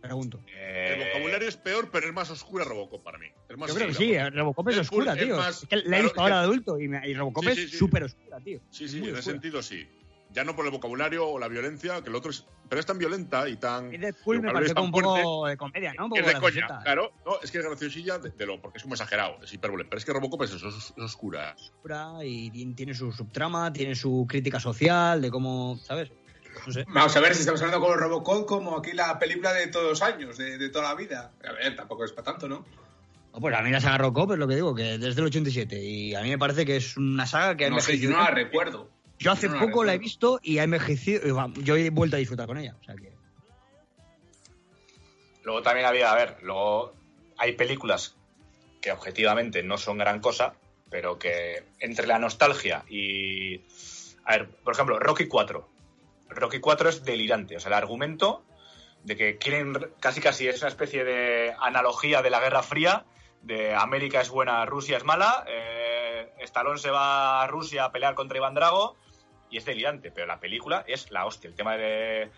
Pregunto. eh, El vocabulario es peor, pero es más oscura Robocop para mí. Es más Yo creo que sí, Robocop es Deadpool oscura, es tío. más- Es que la he visto es ahora de adulto y, me- y Robocop Sí, sí, es súper oscura, tío. Sí, sí, en ese sentido sí. Ya no por el vocabulario o la violencia, que el otro es. Pero es tan violenta y tan. Y el me parece un poco de comedia, ¿no? Un que poco es de coña. Claro, no, es que es graciosilla de, de lo, porque es como exagerado, es hipérbole. Pero es que Robocop es eso, es, es oscura. oscura y ti- tiene su subtrama, tiene su crítica social, de cómo, ¿sabes? No sé. Vamos a ver si estamos hablando con Robocop como aquí la película de todos los años, de, de toda la vida. A ver, tampoco es para tanto, ¿no? No, pues a mí la saga Robocop es lo que digo, que desde el 87. Y a mí me parece que es una saga que ha No sé, yo no la recuerdo. Yo hace no poco la he visto y ha envejecido. Yo he vuelto a disfrutar con ella. O sea que. Luego también había, a ver, luego hay películas que objetivamente no son gran cosa, pero que entre la nostalgia y... A ver, por ejemplo, Rocky 4. Rocky 4 es delirante, o sea, el argumento de que quieren, casi casi es una especie de analogía de la Guerra Fría, de América es buena, Rusia es mala, eh, Stallone se va a Rusia a pelear contra Iván Drago, y es delirante, pero la película es la hostia, el tema de,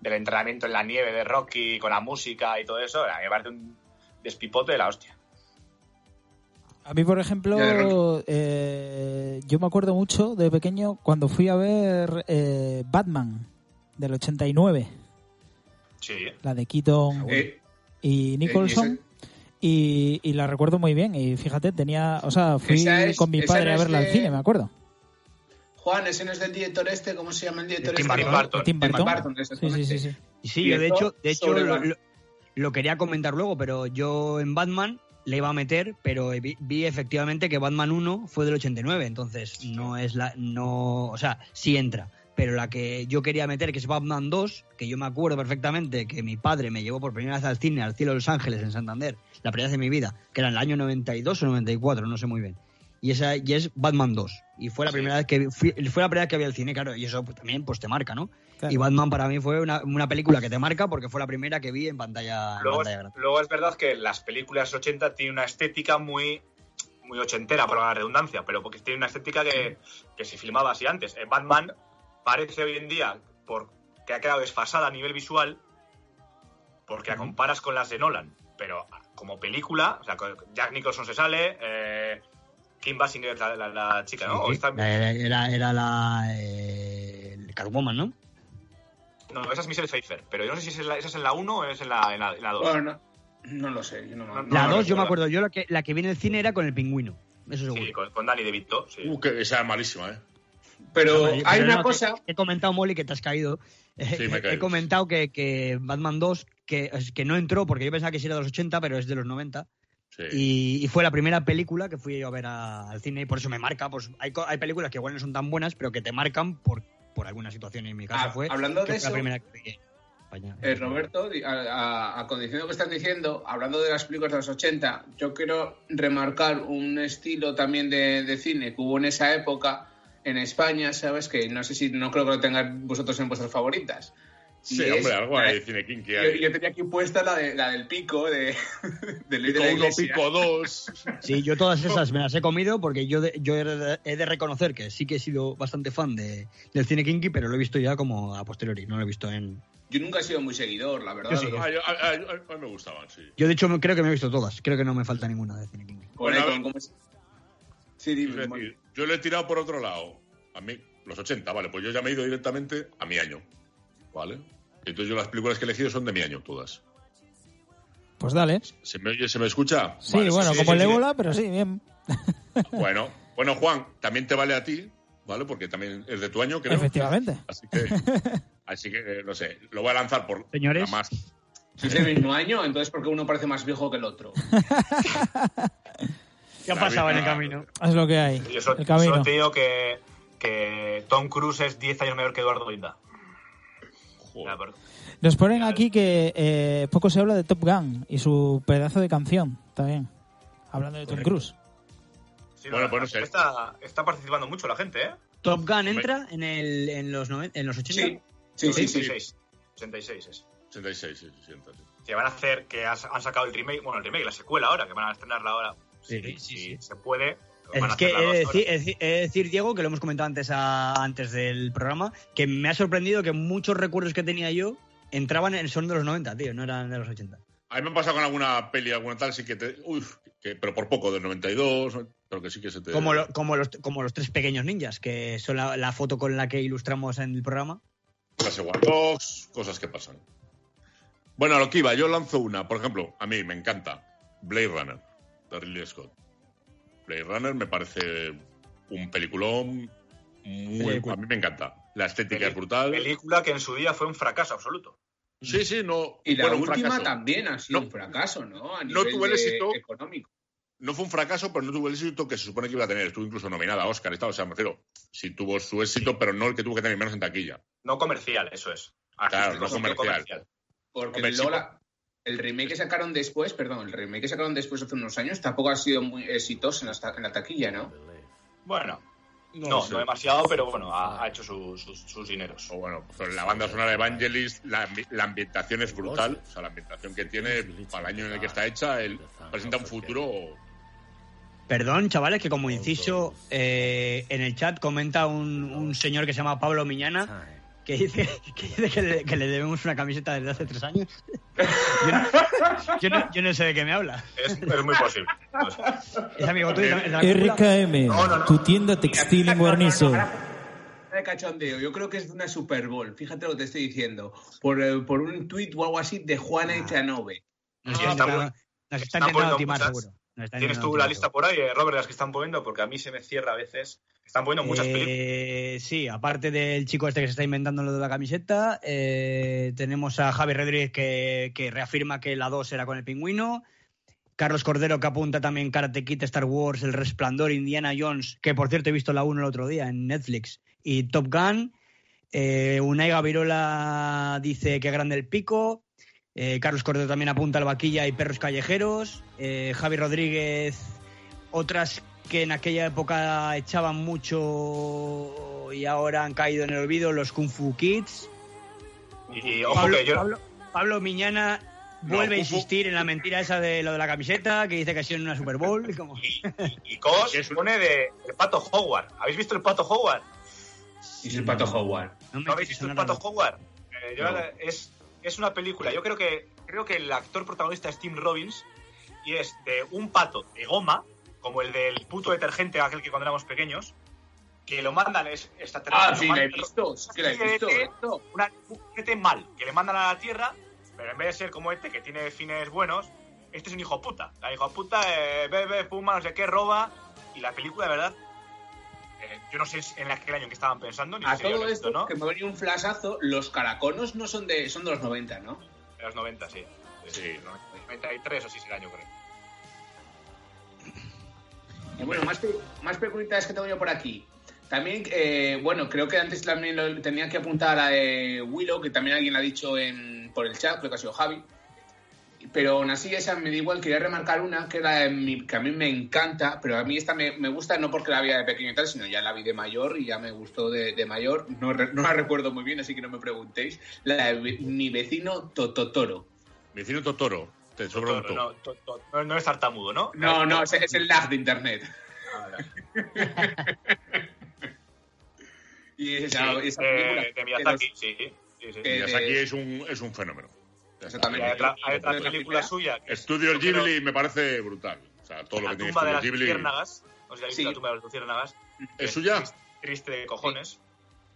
del entrenamiento en la nieve de Rocky, con la música y todo eso, a mí me parece un despipote de la hostia. A mí, por ejemplo, eh, yo me acuerdo mucho de pequeño cuando fui a ver eh, Batman del 89, Sí. la de Keaton Eh, y Nicholson. Y, y la recuerdo muy bien. Y fíjate, tenía. O sea, fui es- con mi padre no a verla de- al cine, me acuerdo. Juan, ese no es del director este, ¿cómo se llama el director Tim este? Tim Burton. Tim Burton. Burton, Sí, sí, sí, sí. Sí, yo de hecho, de hecho lo, Batman. lo- lo quería comentar luego, pero yo en Batman le iba a meter, pero vi, vi efectivamente que Batman 1 fue del 89, entonces no es la. no O sea, sí entra. Pero la que yo quería meter, que es Batman 2, que yo me acuerdo perfectamente que mi padre me llevó por primera vez al cine, al Cielo de Los Ángeles, en Santander, la primera vez de mi vida, que era en el año 92 o 94, no sé muy bien. Y esa y es Batman 2. Y fue la primera vez que vi- fui- fue la primera vez que había el cine, claro, y eso pues, también pues te marca, ¿no? Claro. Y Batman para mí fue una, una película que te marca porque fue la primera que vi en pantalla, en Luego, pantalla es, grande. luego es verdad que las películas 80 tienen una estética muy muy ochentera, por la redundancia, pero porque tiene una estética que, que se filmaba así antes. Eh, Batman parece hoy en día, porque ha quedado desfasada a nivel visual, porque la comparas con las de Nolan, pero como película, o sea, Jack Nicholson se sale, eh, Kim Basinger es la, la- la chica, ¿no? O está- Era, era, era la eh, Catwoman, ¿no? no, esa es Michelle Pfeiffer, pero yo no sé si esa es, la, esa es en la 1 o es en la, en la, en la 2. Bueno, no, no lo sé. Yo no, No, la lo 2 yo me acuerdo, yo la que, la que vi en el cine era con el pingüino, eso seguro. sí, con, con Danny DeVito, sí. Uh, que esa es malísima, ¿eh? Pero Pero hay una no, cosa. que- He comentado, Molly, que te has caído. Sí, me he He comentado que, que Batman 2, que, que no entró porque yo pensaba que sí era de los 80, pero es de los 90. Sí. Y, y fue la primera película que fui yo a ver a- al cine y por eso me marca. Pues hay, co- hay películas que igual no son tan buenas, pero que te marcan por, por alguna situación. Y en mi caso Ah, fue, hablando que de fue la eso- primera que vi. España. Eh, Roberto, a, a- a condición de lo que estás diciendo, hablando de las películas de los 80, yo quiero remarcar un estilo también de, de cine que hubo en esa época en España, ¿sabes? Que no sé si no creo que lo tengan vosotros en vuestras favoritas. Sí, Y hombre, es- algo hay cine kinky Yo, tenía aquí puesta la, de, la del pico, de, de Luis de Pico la uno, Iglesia. pico dos. Sí, yo todas esas me las he comido porque yo, de- yo he, de, he de reconocer que sí que he sido bastante fan de, del cine kinky, pero lo he visto ya como a posteriori, no lo he visto en... Yo nunca he sido muy seguidor, la verdad. Yo sí. Ah, yo- a, a- a- a mí me gustaban, sí. Yo de hecho creo que me he visto todas, creo que no me falta ninguna de cine kinky. Bueno, como es- Sí, Es dime, decir, yo lo he tirado por otro lado. A mí, los 80, vale, pues yo ya me he ido directamente a mi año. ¿Vale? Entonces yo las películas que he elegido son de mi año, todas. Pues dale. ¿Se me oye, se me escucha? Sí, Vale, bueno, sí, como sí, el sí. ébola, pero sí, bien. Bueno, bueno, Juan, también te vale a ti, ¿vale? Porque también es de tu año, creo. Efectivamente. Así que, así que, eh, no sé, lo voy a lanzar por Señores. la más. Si es el mismo año, entonces porque uno parece más viejo que el otro. ¿Qué ha pasado en el camino? Es lo que hay. Yo solo, El camino. solo te digo que, que Tom Cruise es 10 años mayor que Eduardo Linda. Nos ponen aquí que eh, poco se habla de Top Gun y su pedazo de canción también. Hablando de Tom Cruise. Sí, Bueno, pues no sé. Está, está participando mucho la gente, ¿eh? Top Gun entra en, el, en, los, noven- en los 80. Sí, sí, sí. sí. 86. 86 es. 86, sí, sí. Que van a hacer, que has- han sacado el remake, bueno, el remake, la secuela ahora, que van a estrenarla ahora. Sí, sí. se puede. Es que he las de, decir, he de Diego, que lo hemos comentado antes, a- antes del programa, que me ha sorprendido que muchos recuerdos que tenía yo entraban en son de los 90, tío, no eran de los 80. A mí me ha pasado con alguna peli, alguna tal, sí que te. Que, pero por poco, del 92, pero que sí que se te. Como, lo- como, los, como los tres pequeños ninjas, que son la, la foto con la que ilustramos en el programa. Clase War Dogs, cosas que pasan. Bueno, a lo que iba, yo lanzo una. Por ejemplo, a mí me encanta Blade Runner, de Ridley Scott. Blade Runner me parece un peliculón muy. Película. A mí me encanta. La estética es brutal. Película que en su día fue un fracaso absoluto. Sí, sí, no. Y la bueno, última fracaso. también ha sido No. un fracaso, ¿no? A No tuvo el éxito. económico. No fue un fracaso, pero no tuvo el éxito que se supone que iba a tener. Estuvo incluso nominada a Oscar. O sea, me refiero, sí tuvo su éxito, pero no el que tuvo que tener menos en taquilla. No comercial, eso es. Claro, no un comercial. Porque Hombre, sí, Lola, el remake que sacaron después, perdón, el remake que sacaron después hace unos años tampoco ha sido muy exitoso en la, en la taquilla, ¿no? Bueno, No, no, sé. no demasiado, pero bueno, ha, ha hecho su- sus, sus dineros. O bueno, pero la banda sonora de Evangelist, la, ambi- la ambientación es brutal. O sea, la ambientación que tiene para el año en el que está hecha, él presenta un futuro. Perdón, chavales, que como inciso, eh, en el chat comenta un, un señor que se llama Pablo Miñana, que dice, que, dice que, le, que le debemos una camiseta desde hace tres años. Yo no, yo no- yo no sé de qué me habla. Es, es muy posible. Es amigo tuyo? RKM, No, no, no. tu tienda textil en Guarnizo. De cachondeo, yo creo que es de una Super Bowl, fíjate lo que te estoy diciendo, por, eh, por un tuit o algo así de Juana Echanove. Nos Ah, está está nos está Están intentando timar, muchas. seguro. ¿Tienes tú la lista por ahí, eh, Robert, de las que están poniendo? Porque a mí se me cierra a veces. Están poniendo muchas películas. Eh, sí, aparte del chico este que se está inventando lo de la camiseta, eh, tenemos a Javi Rodríguez que, que reafirma que la 2 era con el pingüino. Carlos Cordero que apunta también Karate Kid, Star Wars, El Resplandor, Indiana Jones, que por cierto he visto la 1 el otro día en Netflix, y Top Gun. Eh, Unai Gavirola dice que grande el pico. Eh, Carlos Cordero también apunta al vaquilla y perros callejeros. Eh, Javi Rodríguez, otras que en aquella época echaban mucho y ahora han caído en el olvido, los Kung Fu Kids. Y, y ojo Pablo, que yo. Pablo- Pablo Miñana vuelve a insistir en la mentira esa de lo de la camiseta, que dice que ha sido en una Super Bowl. y como- Y, y, y Cos pone de el pato Howard. ¿Habéis visto el pato Howard? Y es el pato Howard. No me ¿No habéis visto el pato. Howard? Eh, yo No. la- es, es una película. Yo creo que creo que el actor protagonista es Tim Robbins y es de un pato de goma, como el del puto detergente aquel que cuando éramos pequeños, que lo mandan es extraterrestre. Ah, sí, la he visto, sí la he una, un ET mal, que le mandan a la Tierra, pero en vez de ser como este, que tiene fines buenos, este es un hijo puta. La hijo puta eh, bebe, fuma, no sé qué, roba. Y la película, de verdad, eh, yo no sé en aquel año en que estaban pensando, ni A si lo todo he visto, esto, ¿no? que me ha venido un flashazo, los caraconos no son de son de los 90, ¿no? De los 90, sí. Sí. 93 o sí será yo creo. Y bueno, más, pe- más peculiaridades que tengo yo por aquí. También, eh, bueno, creo que antes también lo tenía que apuntar a la de Willow, que también alguien ha dicho en, por el chat, creo que ha sido Javi. Pero aún así esa me da igual, quería remarcar una que, era de mi- que a mí me encanta, pero a mí esta me, me gusta no porque la vi de pequeño y tal, sino ya la vi de mayor y ya me gustó de, de mayor. No, re- no la recuerdo muy bien, así que no me preguntéis. La de mi vecino Tototoro. Vecino Totoro, te sobra un No, to. no, no, no es tartamudo, ¿no? No, no, es, es el lag de internet. Ah. Y Sí, esa, esa de, película. de Miyazaki, sí. sí, sí. Eh, Miyazaki de- es un, es un fenómeno. Está. Exactamente. hay otra, hay otra de la película suya. que es- Estudio yo creo, Ghibli me parece brutal. O sea, todo lo La que tiene tumba de Estudio las Ghibli. O sea, Sí. la tumba de las luciérnagas. que ¿Es suya? triste- Triste de cojones.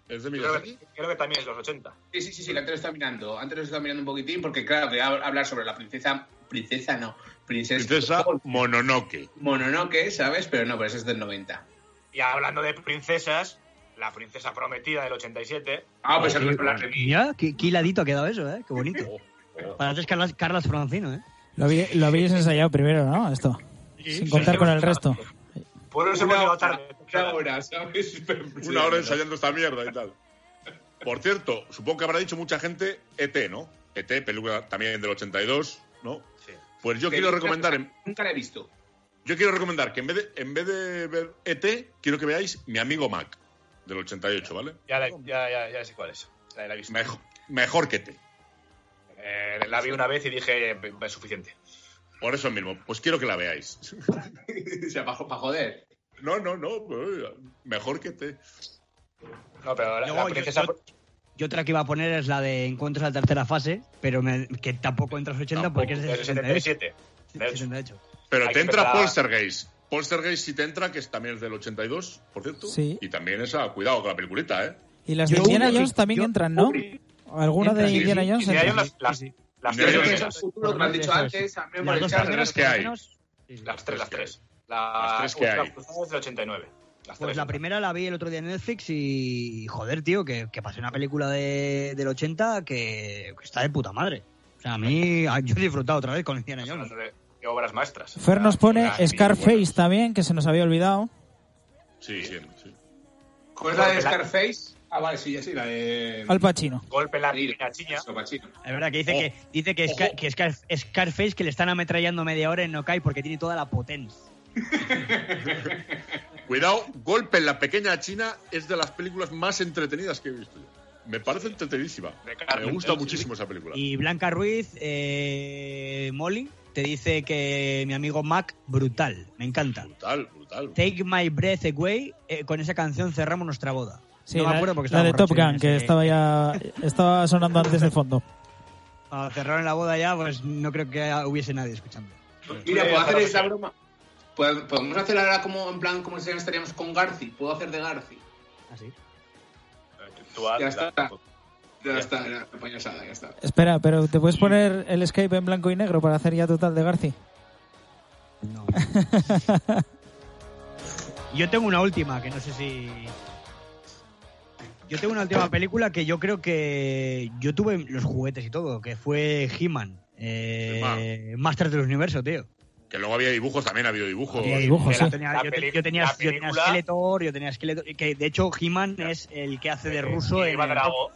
¿Es de Creo Miyazaki? que, creo que también es los 80. Sí, sí, sí, sí, que antes lo estaba mirando. Antes lo estaba mirando un poquitín porque, claro, quería hablar sobre la princesa. Princesa no. Princesa, Princesa Mononoke. Mononoke, ¿sabes? Pero no, pero esa es del 90. Y hablando de princesas, la princesa prometida del 87. Ah, pues Sí, el qué, qué hiladito ha quedado eso, ¿eh? Qué bonito. Oh. Pareces Carlas, Carlas Francino, ¿eh? Lo, habí- lo habéis ensayado primero, ¿no? Esto. Sin contar con el resto. Por eso hemos Una llegado hora, tarde. una hora, ¿sabes? Una hora ensayando esta mierda y tal. Por cierto, supongo que habrá dicho mucha gente ET, ¿no? ET, película también del 82, ¿no? Sí. Pues yo quiero recomendar, en- Nunca la he visto. yo quiero recomendar que en vez de en vez de ver ET, quiero que veáis Mi amigo Mac del 88, ¿vale? Ya, la- ya, ya, ya sé cuál es. La, la he visto. Mejor, mejor que ET. Eh, la vi una vez y dije, es suficiente. Por eso mismo, pues quiero que la veáis. o sea, para, joder. No, no, no, mejor que ET. No, pero la, Luego, la yo- princesa. yo- Y otra que iba a poner es la de Encuentros a la tercera fase, pero me- que tampoco entra a los 80 Tampoco, porque es de del 78. 77. De hecho. 78. Pero Hay te que entra empezar Poltergeist. Poltergeist sí te entra, que es, también es del 82, por cierto. Sí. Y también esa, cuidado con la peliculita, ¿eh? Y las de Yo- Indiana yo- Jones también yo- entran, ¿no? ¿Alguna de sí, Indiana sí. Jones? Unas, las, Sí, sí. las tres futuro que me han dicho antes, Las por el dos chat. primeras, que hay. sí, sí. Las tres, las que hay. tres. La, Las tres que hay. Es del 89. Las Pues tres. la primera la vi el otro día en Netflix y, joder, tío, que, que pasé una película de, del 80 que, que está de puta madre. O sea, a mí, a- yo he disfrutado otra vez con Indiana Jones. de, obras maestras. Fer nos pone Ah, sí, Scarface también, que se nos había olvidado. Sí, sí, sí. ¿Cuál es la de Scarface? Ah, vale, sí, ya sí, la de... Al Pacino. Golpe en la Pachino. Es verdad que dice Ojo. que dice que, Scar- Ojo. que Scar- Scarface que le están ametrallando media hora en No cae porque tiene toda la potencia. Cuidado, Golpe en la pequeña China es de las películas más entretenidas que he visto. yo. Me parece entretenidísima. Me gusta muchísimo esa película. Y Blanca Ruiz, eh, Molly, te dice que mi amigo Mac, brutal, me encanta. Brutal, brutal. Take My Breath Away, eh, con esa canción cerramos nuestra boda. Sí, no me la, acuerdo porque la estaba de Top Gun, que estaba ya estaba sonando antes de fondo. Cuando cerraron la boda ya, pues no creo que hubiese nadie escuchando. Mira, puedo hacer esa broma. Pod- Podemos hacer ahora como en plan como si estaríamos con Garci. Puedo hacer de Garci. Así. Haz- Ya está. Ya está, ya, payasada, ya está. Espera, pero ¿te puedes poner el Skype en blanco y negro para hacer ya total de Garci? No. Yo tengo una última, que no sé si... Yo tengo una última película que yo creo que yo tuve los juguetes y todo, que fue He-Man. Eh, Masters del Universo, tío. Que luego había dibujos, también ha habido dibujos. Había dibujos, Yo sí. tenía, La yo, te- peli- yo tenía, yo tenía Skeletor, yo tenía Skeletor, que de hecho He-Man es el que hace de ruso en Drago.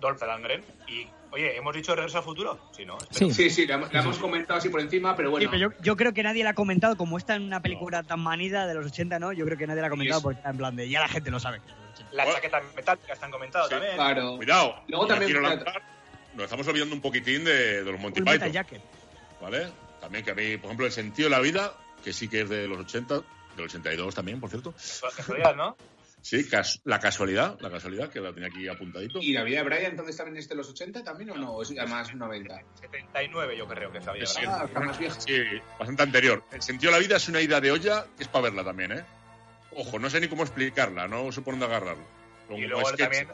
Dolph Lundgren. Y, oye, ¿hemos dicho Regreso al Futuro? Sí, ¿no? Sí. Sí, sí, la, la hemos comentado así por encima, pero Sí, bueno. pero yo, yo creo que nadie la ha comentado, como está en una película tan manida de los 80, ¿no? Yo creo que nadie la ha comentado porque está en plan de ya la gente lo sabe. Que es de los 80. La Oh. chaqueta metálica están comentado Sí. también. Claro. Cuidado. Luego también- quiero lanzar- nos estamos olvidando un poquitín de, de los Monty Python. ¿vale? También que a mí, por ejemplo, El sentido de la vida, que sí que es de los 80, del 82 también, por cierto. Por casualidad, ¿no? Sí, cas- la casualidad, la casualidad, que la tenía aquí apuntadito. ¿Y la vida de Brian entonces también es de los 80 también o no? ¿O es ya más 90? 79 yo creo que es la vida. Sí, Ah, está más vieja. Sí, bastante anterior. El sentido de la vida es una ida de olla que es para verla también, ¿eh? Ojo, no sé ni cómo explicarla, no sé por dónde agarrarlo. Y luego sketches. también,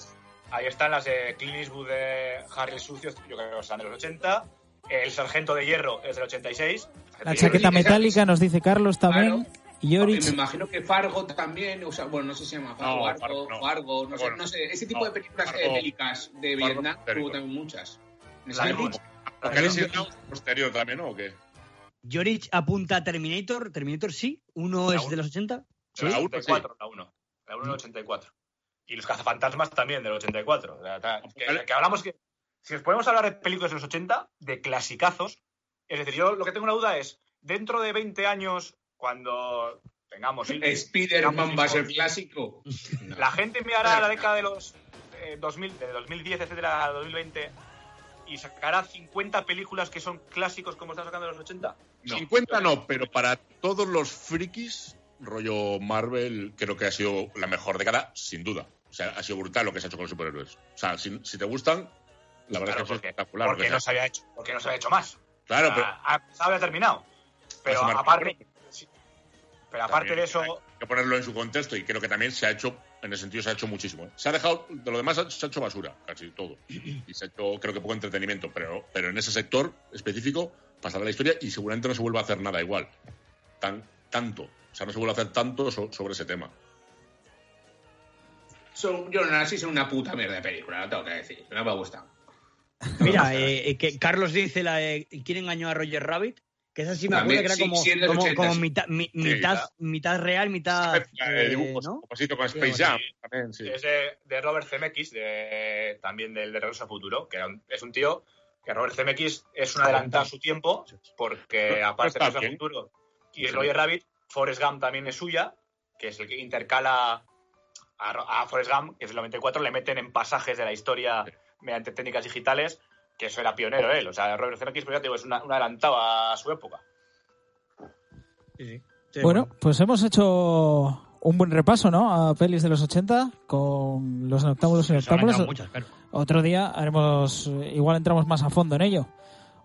ahí están las de Clint Eastwood de Harry el Sucio, yo creo que están de los 80. El Sargento de Hierro es del 86. La chaqueta metálica nos dice Carlos también. Y Y me imagino que Fargo también, o sea, bueno, no sé si se llama Fargo, No, Fargo, Fargo no. Fargo, no, sé, Fargo no. sé, ese tipo No, de películas Fargo- eh, bélicas de Fargo Vietnam posterior. hubo también muchas. Apocalipsis Now posterior también, ¿no? ¿O qué? Yorich apunta a Terminator. Terminator sí. Uno es de los 80. La uno, 84, la 1. La 1 del 84. Y los cazafantasmas también del 84. O sea, ta- que, que hablamos que si nos podemos hablar de películas de los 80, de clasicazos, es decir, yo lo que tengo una duda es, dentro de 20 años, cuando tengamos... Spider-Man va a ser clásico. La gente mirará la década de los eh, 2000, de 2010, etcétera, a 2020 y sacará 50 películas que son clásicos como están sacando de los 80. 50 no, pero para todos los frikis, rollo Marvel, creo que ha sido la mejor década, sin duda. O sea, ha sido brutal lo que se ha hecho con los superhéroes. O sea, si, si te gustan, la verdad Claro, es que es espectacular. porque que no se se había hecho, porque no se había hecho más. Claro, O sea, pero ha empezado y ha terminado. Pero Pues se aparte, pero- aparte de eso, Hay que ponerlo en su contexto y creo que también se ha hecho, en ese sentido se ha hecho muchísimo. ¿eh? Se ha dejado, de lo demás se ha hecho basura, casi todo. Y se ha hecho, creo que poco entretenimiento, pero, pero en ese sector específico pasará la historia y seguramente no se vuelve a hacer nada igual. Tan, tanto. O sea, no se vuelve a hacer tanto so- sobre ese tema. Son, yo no sé, son una puta mierda de película, lo tengo que decir. No me ha gustado. Mira, eh, que Carlos dice la de ¿Quién engañó a Roger Rabbit? Que esa sí me acuerdo que era sí, como, sí, como, 80, como sí. mitad, mi- mitad, real, mitad. Eh, dibujos, ¿no? un pasito con Space Jam así. también, sí. es de, de Robert Zemeckis, de, también del de Regreso al Futuro, que es un tío que Robert Zemeckis es un adelantado a su tiempo, porque aparte de Regreso al bien. Futuro y. Roger Rabbit, Forrest Gump también es suya, que es el que intercala a, a Forrest Gump, que es el 94, le meten en pasajes de la historia mediante técnicas digitales, que eso era pionero él. O sea, Robert Zemeckis, pues ya te digo, es una- un adelantado a su época. Sí, sí. Bueno, pues hemos hecho un buen repaso, ¿no? A pelis de los 80 con los noctámbulos y noctámbulos. muchas. Otro día haremos, igual entramos más a fondo en ello.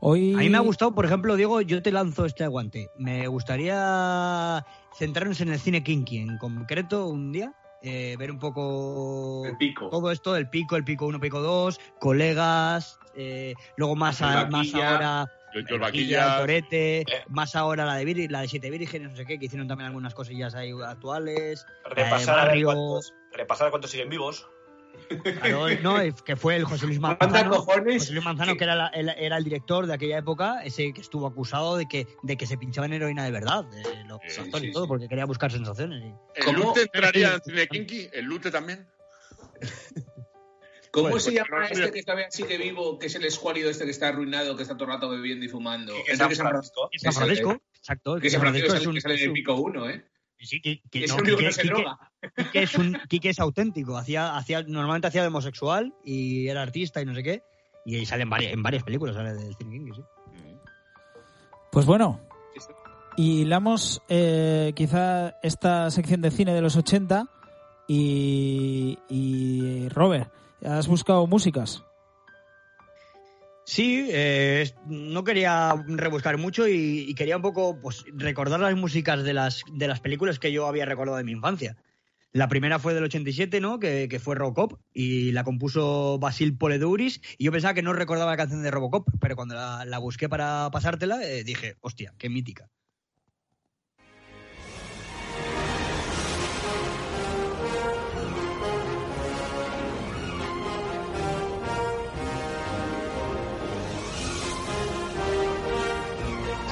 Hoy A mí me ha gustado, por ejemplo, Diego, yo te lanzo este aguante. Me gustaría centrarnos en el cine kinky en concreto un día, eh, ver un poco El pico. todo esto, el pico, el pico 1, pico 2, colegas, eh, luego más, a- ahora el vaquilla, el torete, Eh. más ahora la de, Vir- la de Siete Vírgenes, no sé qué, que hicieron también algunas cosillas ahí actuales. Repasar, a ver barrio. cuántos, repasar a cuántos siguen vivos. Claro, no, es que fue el José Luis ¿Cuántas Manzano. cojones? José Luis Manzano, que era, la- el, era el director de aquella época, ese que estuvo acusado de que, de que se pinchaba en heroína de verdad, de los sí, y todo, sí. porque quería buscar sensaciones. y- ¿El ¿Cómo? Lute entraría en cine kinky? ¿El Lute también? ¿Cómo se pues, llama este que todavía sigue vivo, que es el escuálido este que está arruinado, que está todo el rato bebiendo y fumando? Es San el que San Francisco. San Francisco, eh. exacto. Que San Francisco es el un- que sale en es el un- pico uno, ¿eh? Sí, que, es no, el único que Quique- no se Quique- droga. Quique es un Quique es auténtico, hacía, hacía, normalmente hacía de homosexual y era artista y no sé qué, y ahí sale en varias, en varias películas, sale del cine kinky, sí. Pues bueno, hilamos eh, quizá esta sección de cine de los 80 y, y Robert, ¿has buscado músicas? Sí, eh, no quería rebuscar mucho y, y quería un poco pues, recordar las músicas de las, de las películas que yo había recordado de mi infancia. La primera fue del 87, ¿no? Que, que fue Robocop y la compuso Basil Poledouris y yo pensaba que no recordaba la canción de Robocop, pero cuando la, la busqué para pasártela eh, dije, hostia, qué mítica.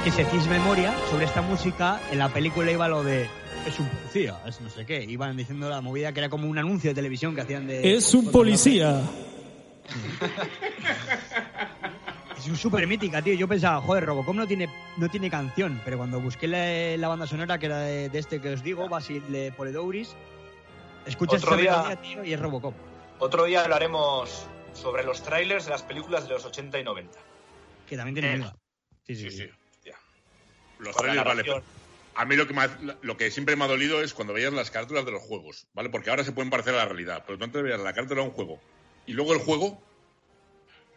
Que si hacéis memoria sobre esta música, en la película iba lo de es un policía, es no sé qué. Iban diciendo la movida que era como un anuncio de televisión que hacían de... Es un policía. Es un súper mítica, tío. Yo pensaba, joder, Robocop no tiene, no tiene canción, pero cuando busqué la, la banda sonora, que era de, de este que os digo, Basil de Poledouris, escuchas Otro esa día- melodía, tío, y es Robocop. Otro día hablaremos sobre los trailers de las películas de los 80 y 90. Que también tiene Eh. mega. Sí, sí, Sí, sí. sí. Los trailers, vale. A mí lo que, me ha- lo que siempre me ha dolido es cuando veías las carátulas de los juegos, ¿vale? Porque ahora se pueden parecer a la realidad, pero tú antes veías la carátula de un juego y luego el juego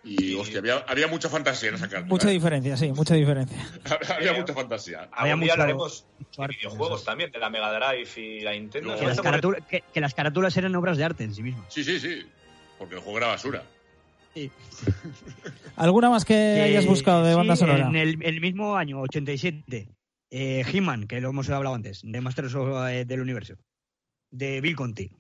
y, Y- hostia, había, había mucha fantasía en esa carátula. Mucha ¿eh? diferencia, sí, mucha diferencia. había mucha fantasía. Había mucho- hablaremos mucho de videojuegos también, de la Mega Drive y la Nintendo. No las, que las carátulas eran obras de arte en sí mismas. Sí, sí, sí. Porque el juego era basura. ¿Alguna más que Eh, hayas buscado de sí, banda sonora? En el, el mismo año, 87, eh, He-Man, que lo hemos hablado antes, de Masters of, eh, del Universo, de Bill Conti.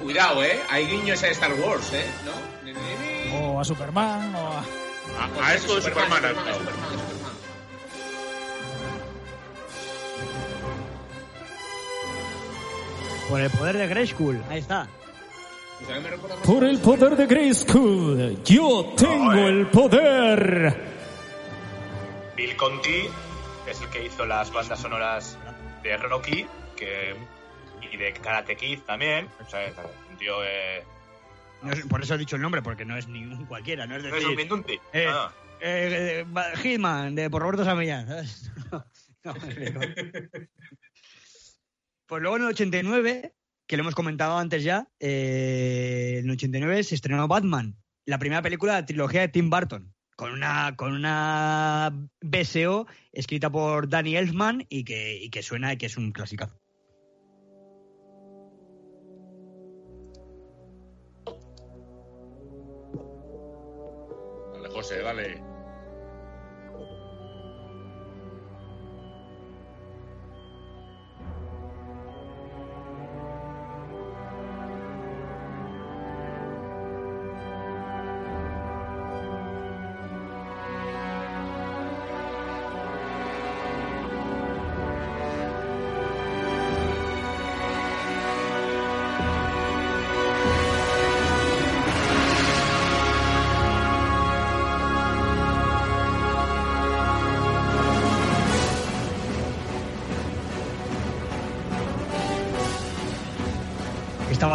Cuidado, ¿eh? Hay guiños a Star Wars, ¿eh? ¿No? O a Superman, o a... A, a esto de Superman. Superman, Superman. Por el poder de Grayskull, ahí está. Por el poder de Grayskull, yo tengo el poder. Bill Conti es el que hizo las bandas sonoras de Rocky que, y de Karate Kid también. O sea, es un tío. Eh, No es- por eso he dicho el nombre, porque no es ningún cualquiera, no es no decir... es un. Eh, Ah. eh, eh, Hitman, de por Roberto Samillán. No, no. pues luego en el 89, que lo hemos comentado antes ya, eh, en el 89 se estrenó Batman, la primera película de la trilogía de Tim Burton, con una, con una BSO escrita por Danny Elfman y que, y que suena y que es un clásico. Dale, José, dale.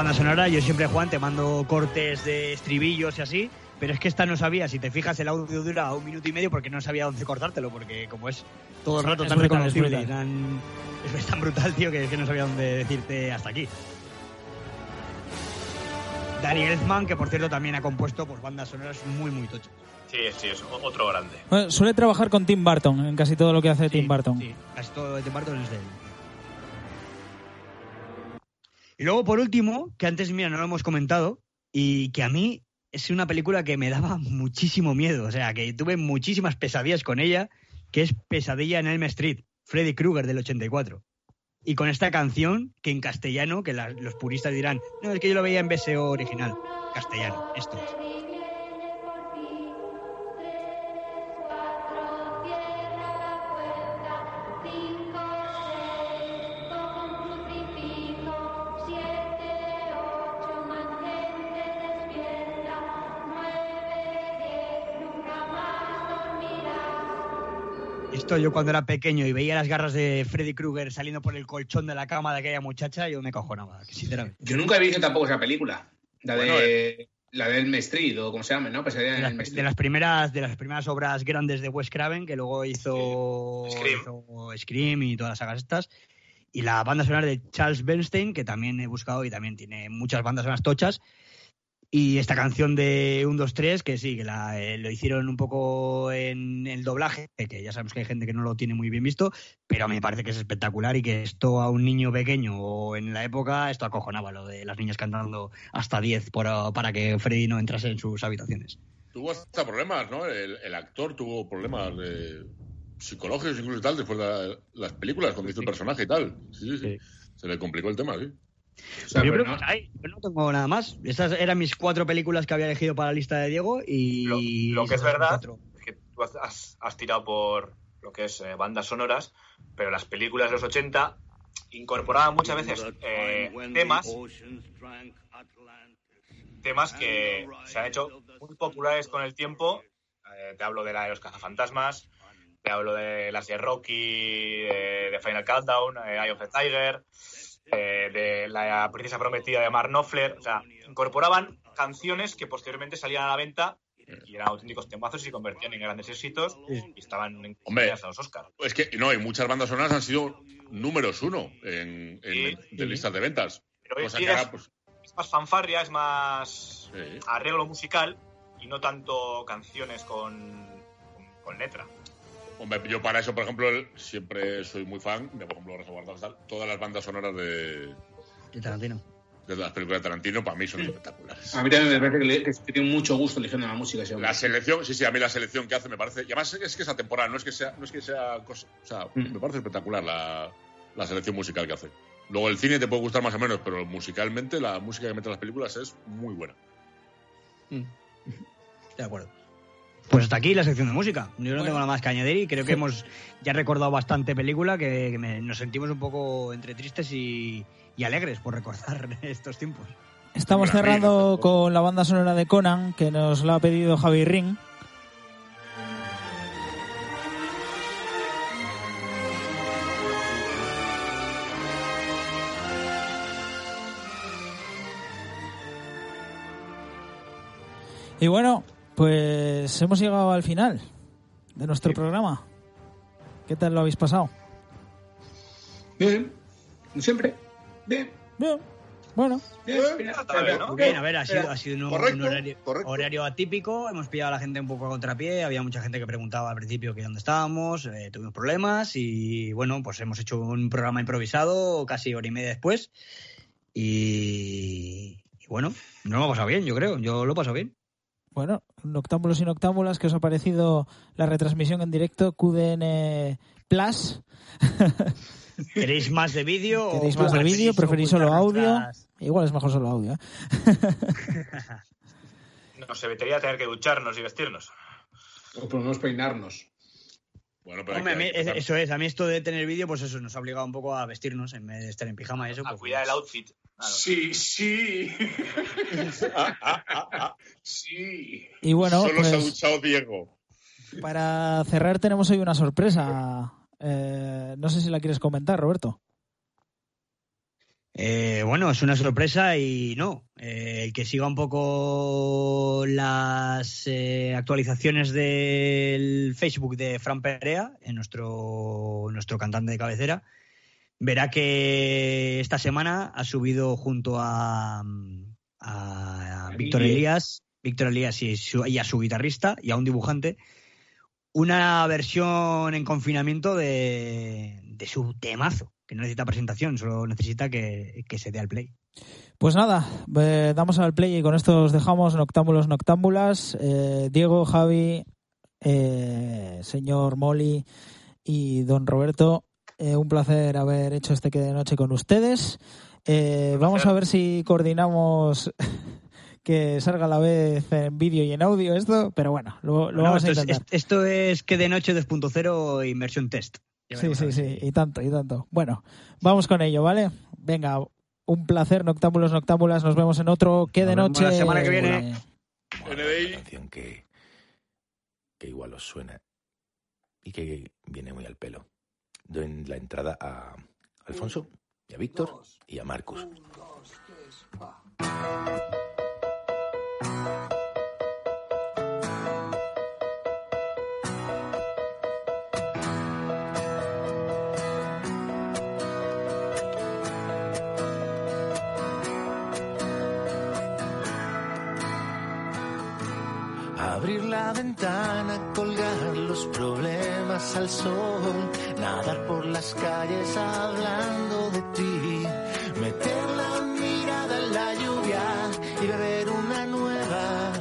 Banda sonora, yo siempre, Juan, te mando cortes de estribillos y así, pero es que esta no sabía, si te fijas, el audio dura un minuto y medio porque no sabía dónde cortártelo, porque como es todo el rato Es tan brutal, es reconocible, y brutal. tan- es tan brutal, tío, que, que no sabía dónde decirte hasta aquí. Danny Elfman, que por cierto también ha compuesto pues, bandas sonoras muy, muy tochas. Sí, sí, es otro grande. Bueno, suele trabajar con Tim Burton en casi todo lo que hace Sí, Tim Burton. Sí, casi todo de Tim Burton es de él. Y luego, por último, que antes, mira, no lo hemos comentado, y que a mí es una película que me daba muchísimo miedo, o sea, que tuve muchísimas pesadillas con ella, que es Pesadilla en Elm Street, Freddy Krueger del 84. Y con esta canción, que en castellano, que los puristas dirán, no, es que yo lo veía en BSO original, castellano, esto es. Esto yo cuando era pequeño y veía las garras de Freddy Krueger saliendo por el colchón de la cama de aquella muchacha, yo me cojonaba, sinceramente. Yo nunca he visto tampoco esa película. La Bueno, de. La del Elm Street, o como se llama, ¿no? Pesadilla De las, de primeras de las primeras obras grandes de Wes Craven que luego hizo Sí, Scream. hizo Scream y todas las sagas estas y la banda sonora de Charles Bernstein que también he buscado y también tiene muchas bandas sonoras tochas y esta canción de 1, 2, 3 que sí que la, eh, lo hicieron un poco en el doblaje que ya sabemos que hay gente que no lo tiene muy bien visto pero me parece que es espectacular y que esto a un niño pequeño o en la época esto acojonaba lo de las niñas cantando hasta 10 por- para que Freddy no entrase en sus habitaciones Tuvo hasta problemas, ¿no? El, el actor tuvo problemas de psicológicos incluso y tal después de la- las películas, cuando hizo el personaje y tal. Sí, sí, sí. Se le complicó el tema, sí. O sea, yo creo no- que ahí, yo no tengo nada más. Estas eran mis cuatro películas que había elegido para la lista de Diego y... Lo- lo que es verdad- cuatro. Es que tú has- has, has tirado por lo que es eh, bandas sonoras, pero las películas de los 80 incorporaban muchas veces eh, temas temas que se han hecho muy populares con el tiempo. Eh, te hablo de la de los cazafantasmas, te hablo de las de Rocky, de, de Final Countdown, eh, Eye of the Tiger, eh, de la princesa prometida de Mark Knopfler. O sea, incorporaban canciones que posteriormente salían a la venta y eran auténticos temazos y se convertían en grandes éxitos y estaban en Hombre. a los Oscars. Es que, no, y muchas bandas sonoras han sido números uno en, en- Sí, de sí. listas de ventas. Pero es, pues, es más fanfarria, es más sí. arreglo musical y no tanto canciones con, con, con letra. Hombre, yo para eso, por ejemplo, siempre soy muy fan de, por ejemplo, todas las bandas sonoras de, De Tarantino. de las películas de Tarantino, para mí son espectaculares. A mí también me parece que, le- que tiene mucho gusto eligiendo la música. La selección, sí, sí, a mí la selección que hace me parece. Y además es que es atemporal, no es que sea, no es que sea cosa. O sea, Mm. me parece espectacular la, la selección musical que hace. Luego el cine te puede gustar más o menos, pero musicalmente la música que mete en las películas es muy buena. Estoy de acuerdo. Pues hasta aquí la sección de música. Yo no tengo nada más que añadir y creo que hemos ya recordado bastante película, que, que me- nos sentimos un poco entre tristes y, y alegres por recordar estos tiempos. Estamos cerrando con la banda sonora de Conan, que nos la ha pedido Javi Ring. Y bueno, pues hemos llegado al final de nuestro programa. ¿Qué tal lo habéis pasado? Bien, como siempre. Bien. Bien, bueno. bien. ¿no? A ver, ha sido, ha sido un, Correcto, un horario, horario atípico. Hemos pillado a la gente un poco a contrapié. Había mucha gente que preguntaba al principio que dónde estábamos. eh, tuvimos problemas y bueno, pues hemos hecho un programa improvisado casi hora y media después. Y, y bueno, nos lo hemos pasado bien, yo creo. Yo lo he pasado bien. Bueno, noctámbulos y noctámbulas, ¿qué os ha parecido la retransmisión en directo QDN Plus? ¿Queréis más de vídeo? o ¿Queréis más de vídeo? ¿Preferís solo audio? nuestras- Igual es mejor solo audio. ¿eh? Nos evitaría tener que ducharnos y vestirnos. O por lo menos peinarnos. Bueno, pero Hombre, que- hay que eso es, a mí esto de tener vídeo, pues eso nos ha obligado un poco a vestirnos en vez de estar en pijama y eso. A pues, cuidar el outfit. Sí, sí. sí. Y bueno, Solo se ha pues duchado Diego. para cerrar tenemos hoy una sorpresa. Eh, no sé si la quieres comentar, Roberto. Eh, bueno, es una sorpresa y no. Eh, el que siga un poco las eh, actualizaciones del Facebook de Fran Perea, en nuestro, nuestro cantante de cabecera, verá que esta semana ha subido junto a, a A Víctor. Elías, Víctor Elías y, su- y a su guitarrista y a un dibujante, una versión en confinamiento de, de su temazo, que no necesita presentación, solo necesita que, que se dé al play. Pues nada, eh, damos al play y con esto os dejamos noctámbulos, noctámbulas. Eh, Diego, Javi, eh, señor Molly y don Roberto, eh, un placer haber hecho este que de noche con ustedes. Eh, vamos a ver si coordinamos que salga a la vez en vídeo y en audio esto, pero bueno, lo, lo No, vamos a es, intentar. esto es que de noche 2.0 inversión test. Sí, sí, sí, y tanto, y tanto. Bueno, vamos con ello, ¿vale? Venga, un placer, noctámbulos, noctámbulas. Nos vemos en otro que de noche. la semana que viene. Bueno, NDI. una canción que, que igual os suena y que viene muy al pelo. Doy la entrada a Alfonso, y a Víctor y a Marcus. Abrir la ventana, colgar los problemas al sol, nadar por las calles hablando de ti, meter la mirada en la lluvia y beber una nueva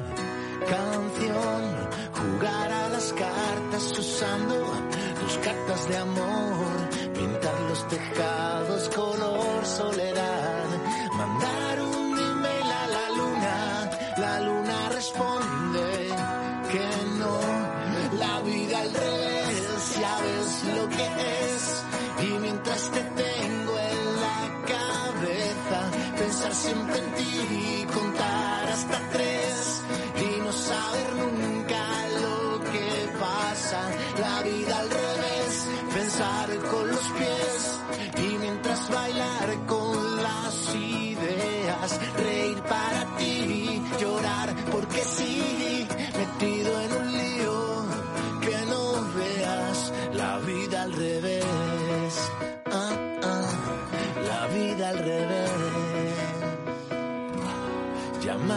canción, jugar a las cartas usando tus cartas de amor, pintar los tejados color soledad, siempre en ti, contar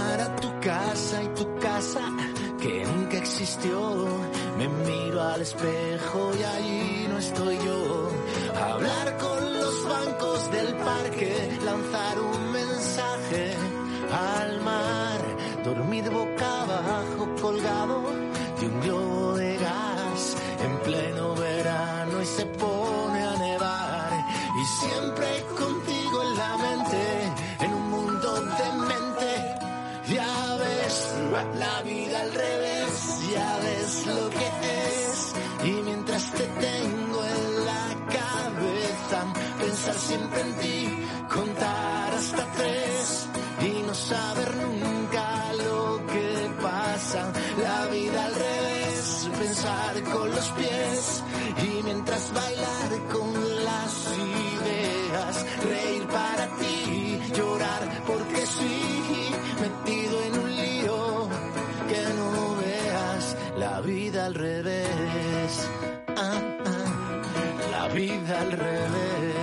A tu casa y tu casa que nunca existió. Me miro al espejo y allí no estoy yo. Hablar con los bancos del parque, lanzar un mensaje al mar. Dormir boca abajo colgado de un globo de gas en pleno verano y se pone a nevar. Y siempre contigo la vida al revés, ya ves lo que es. Y mientras te tengo en la cabeza, pensar siempre en ti, contar. al revés. Ah, ah, la vida al revés.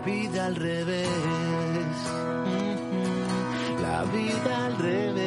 la vida al revés, la vida al revés.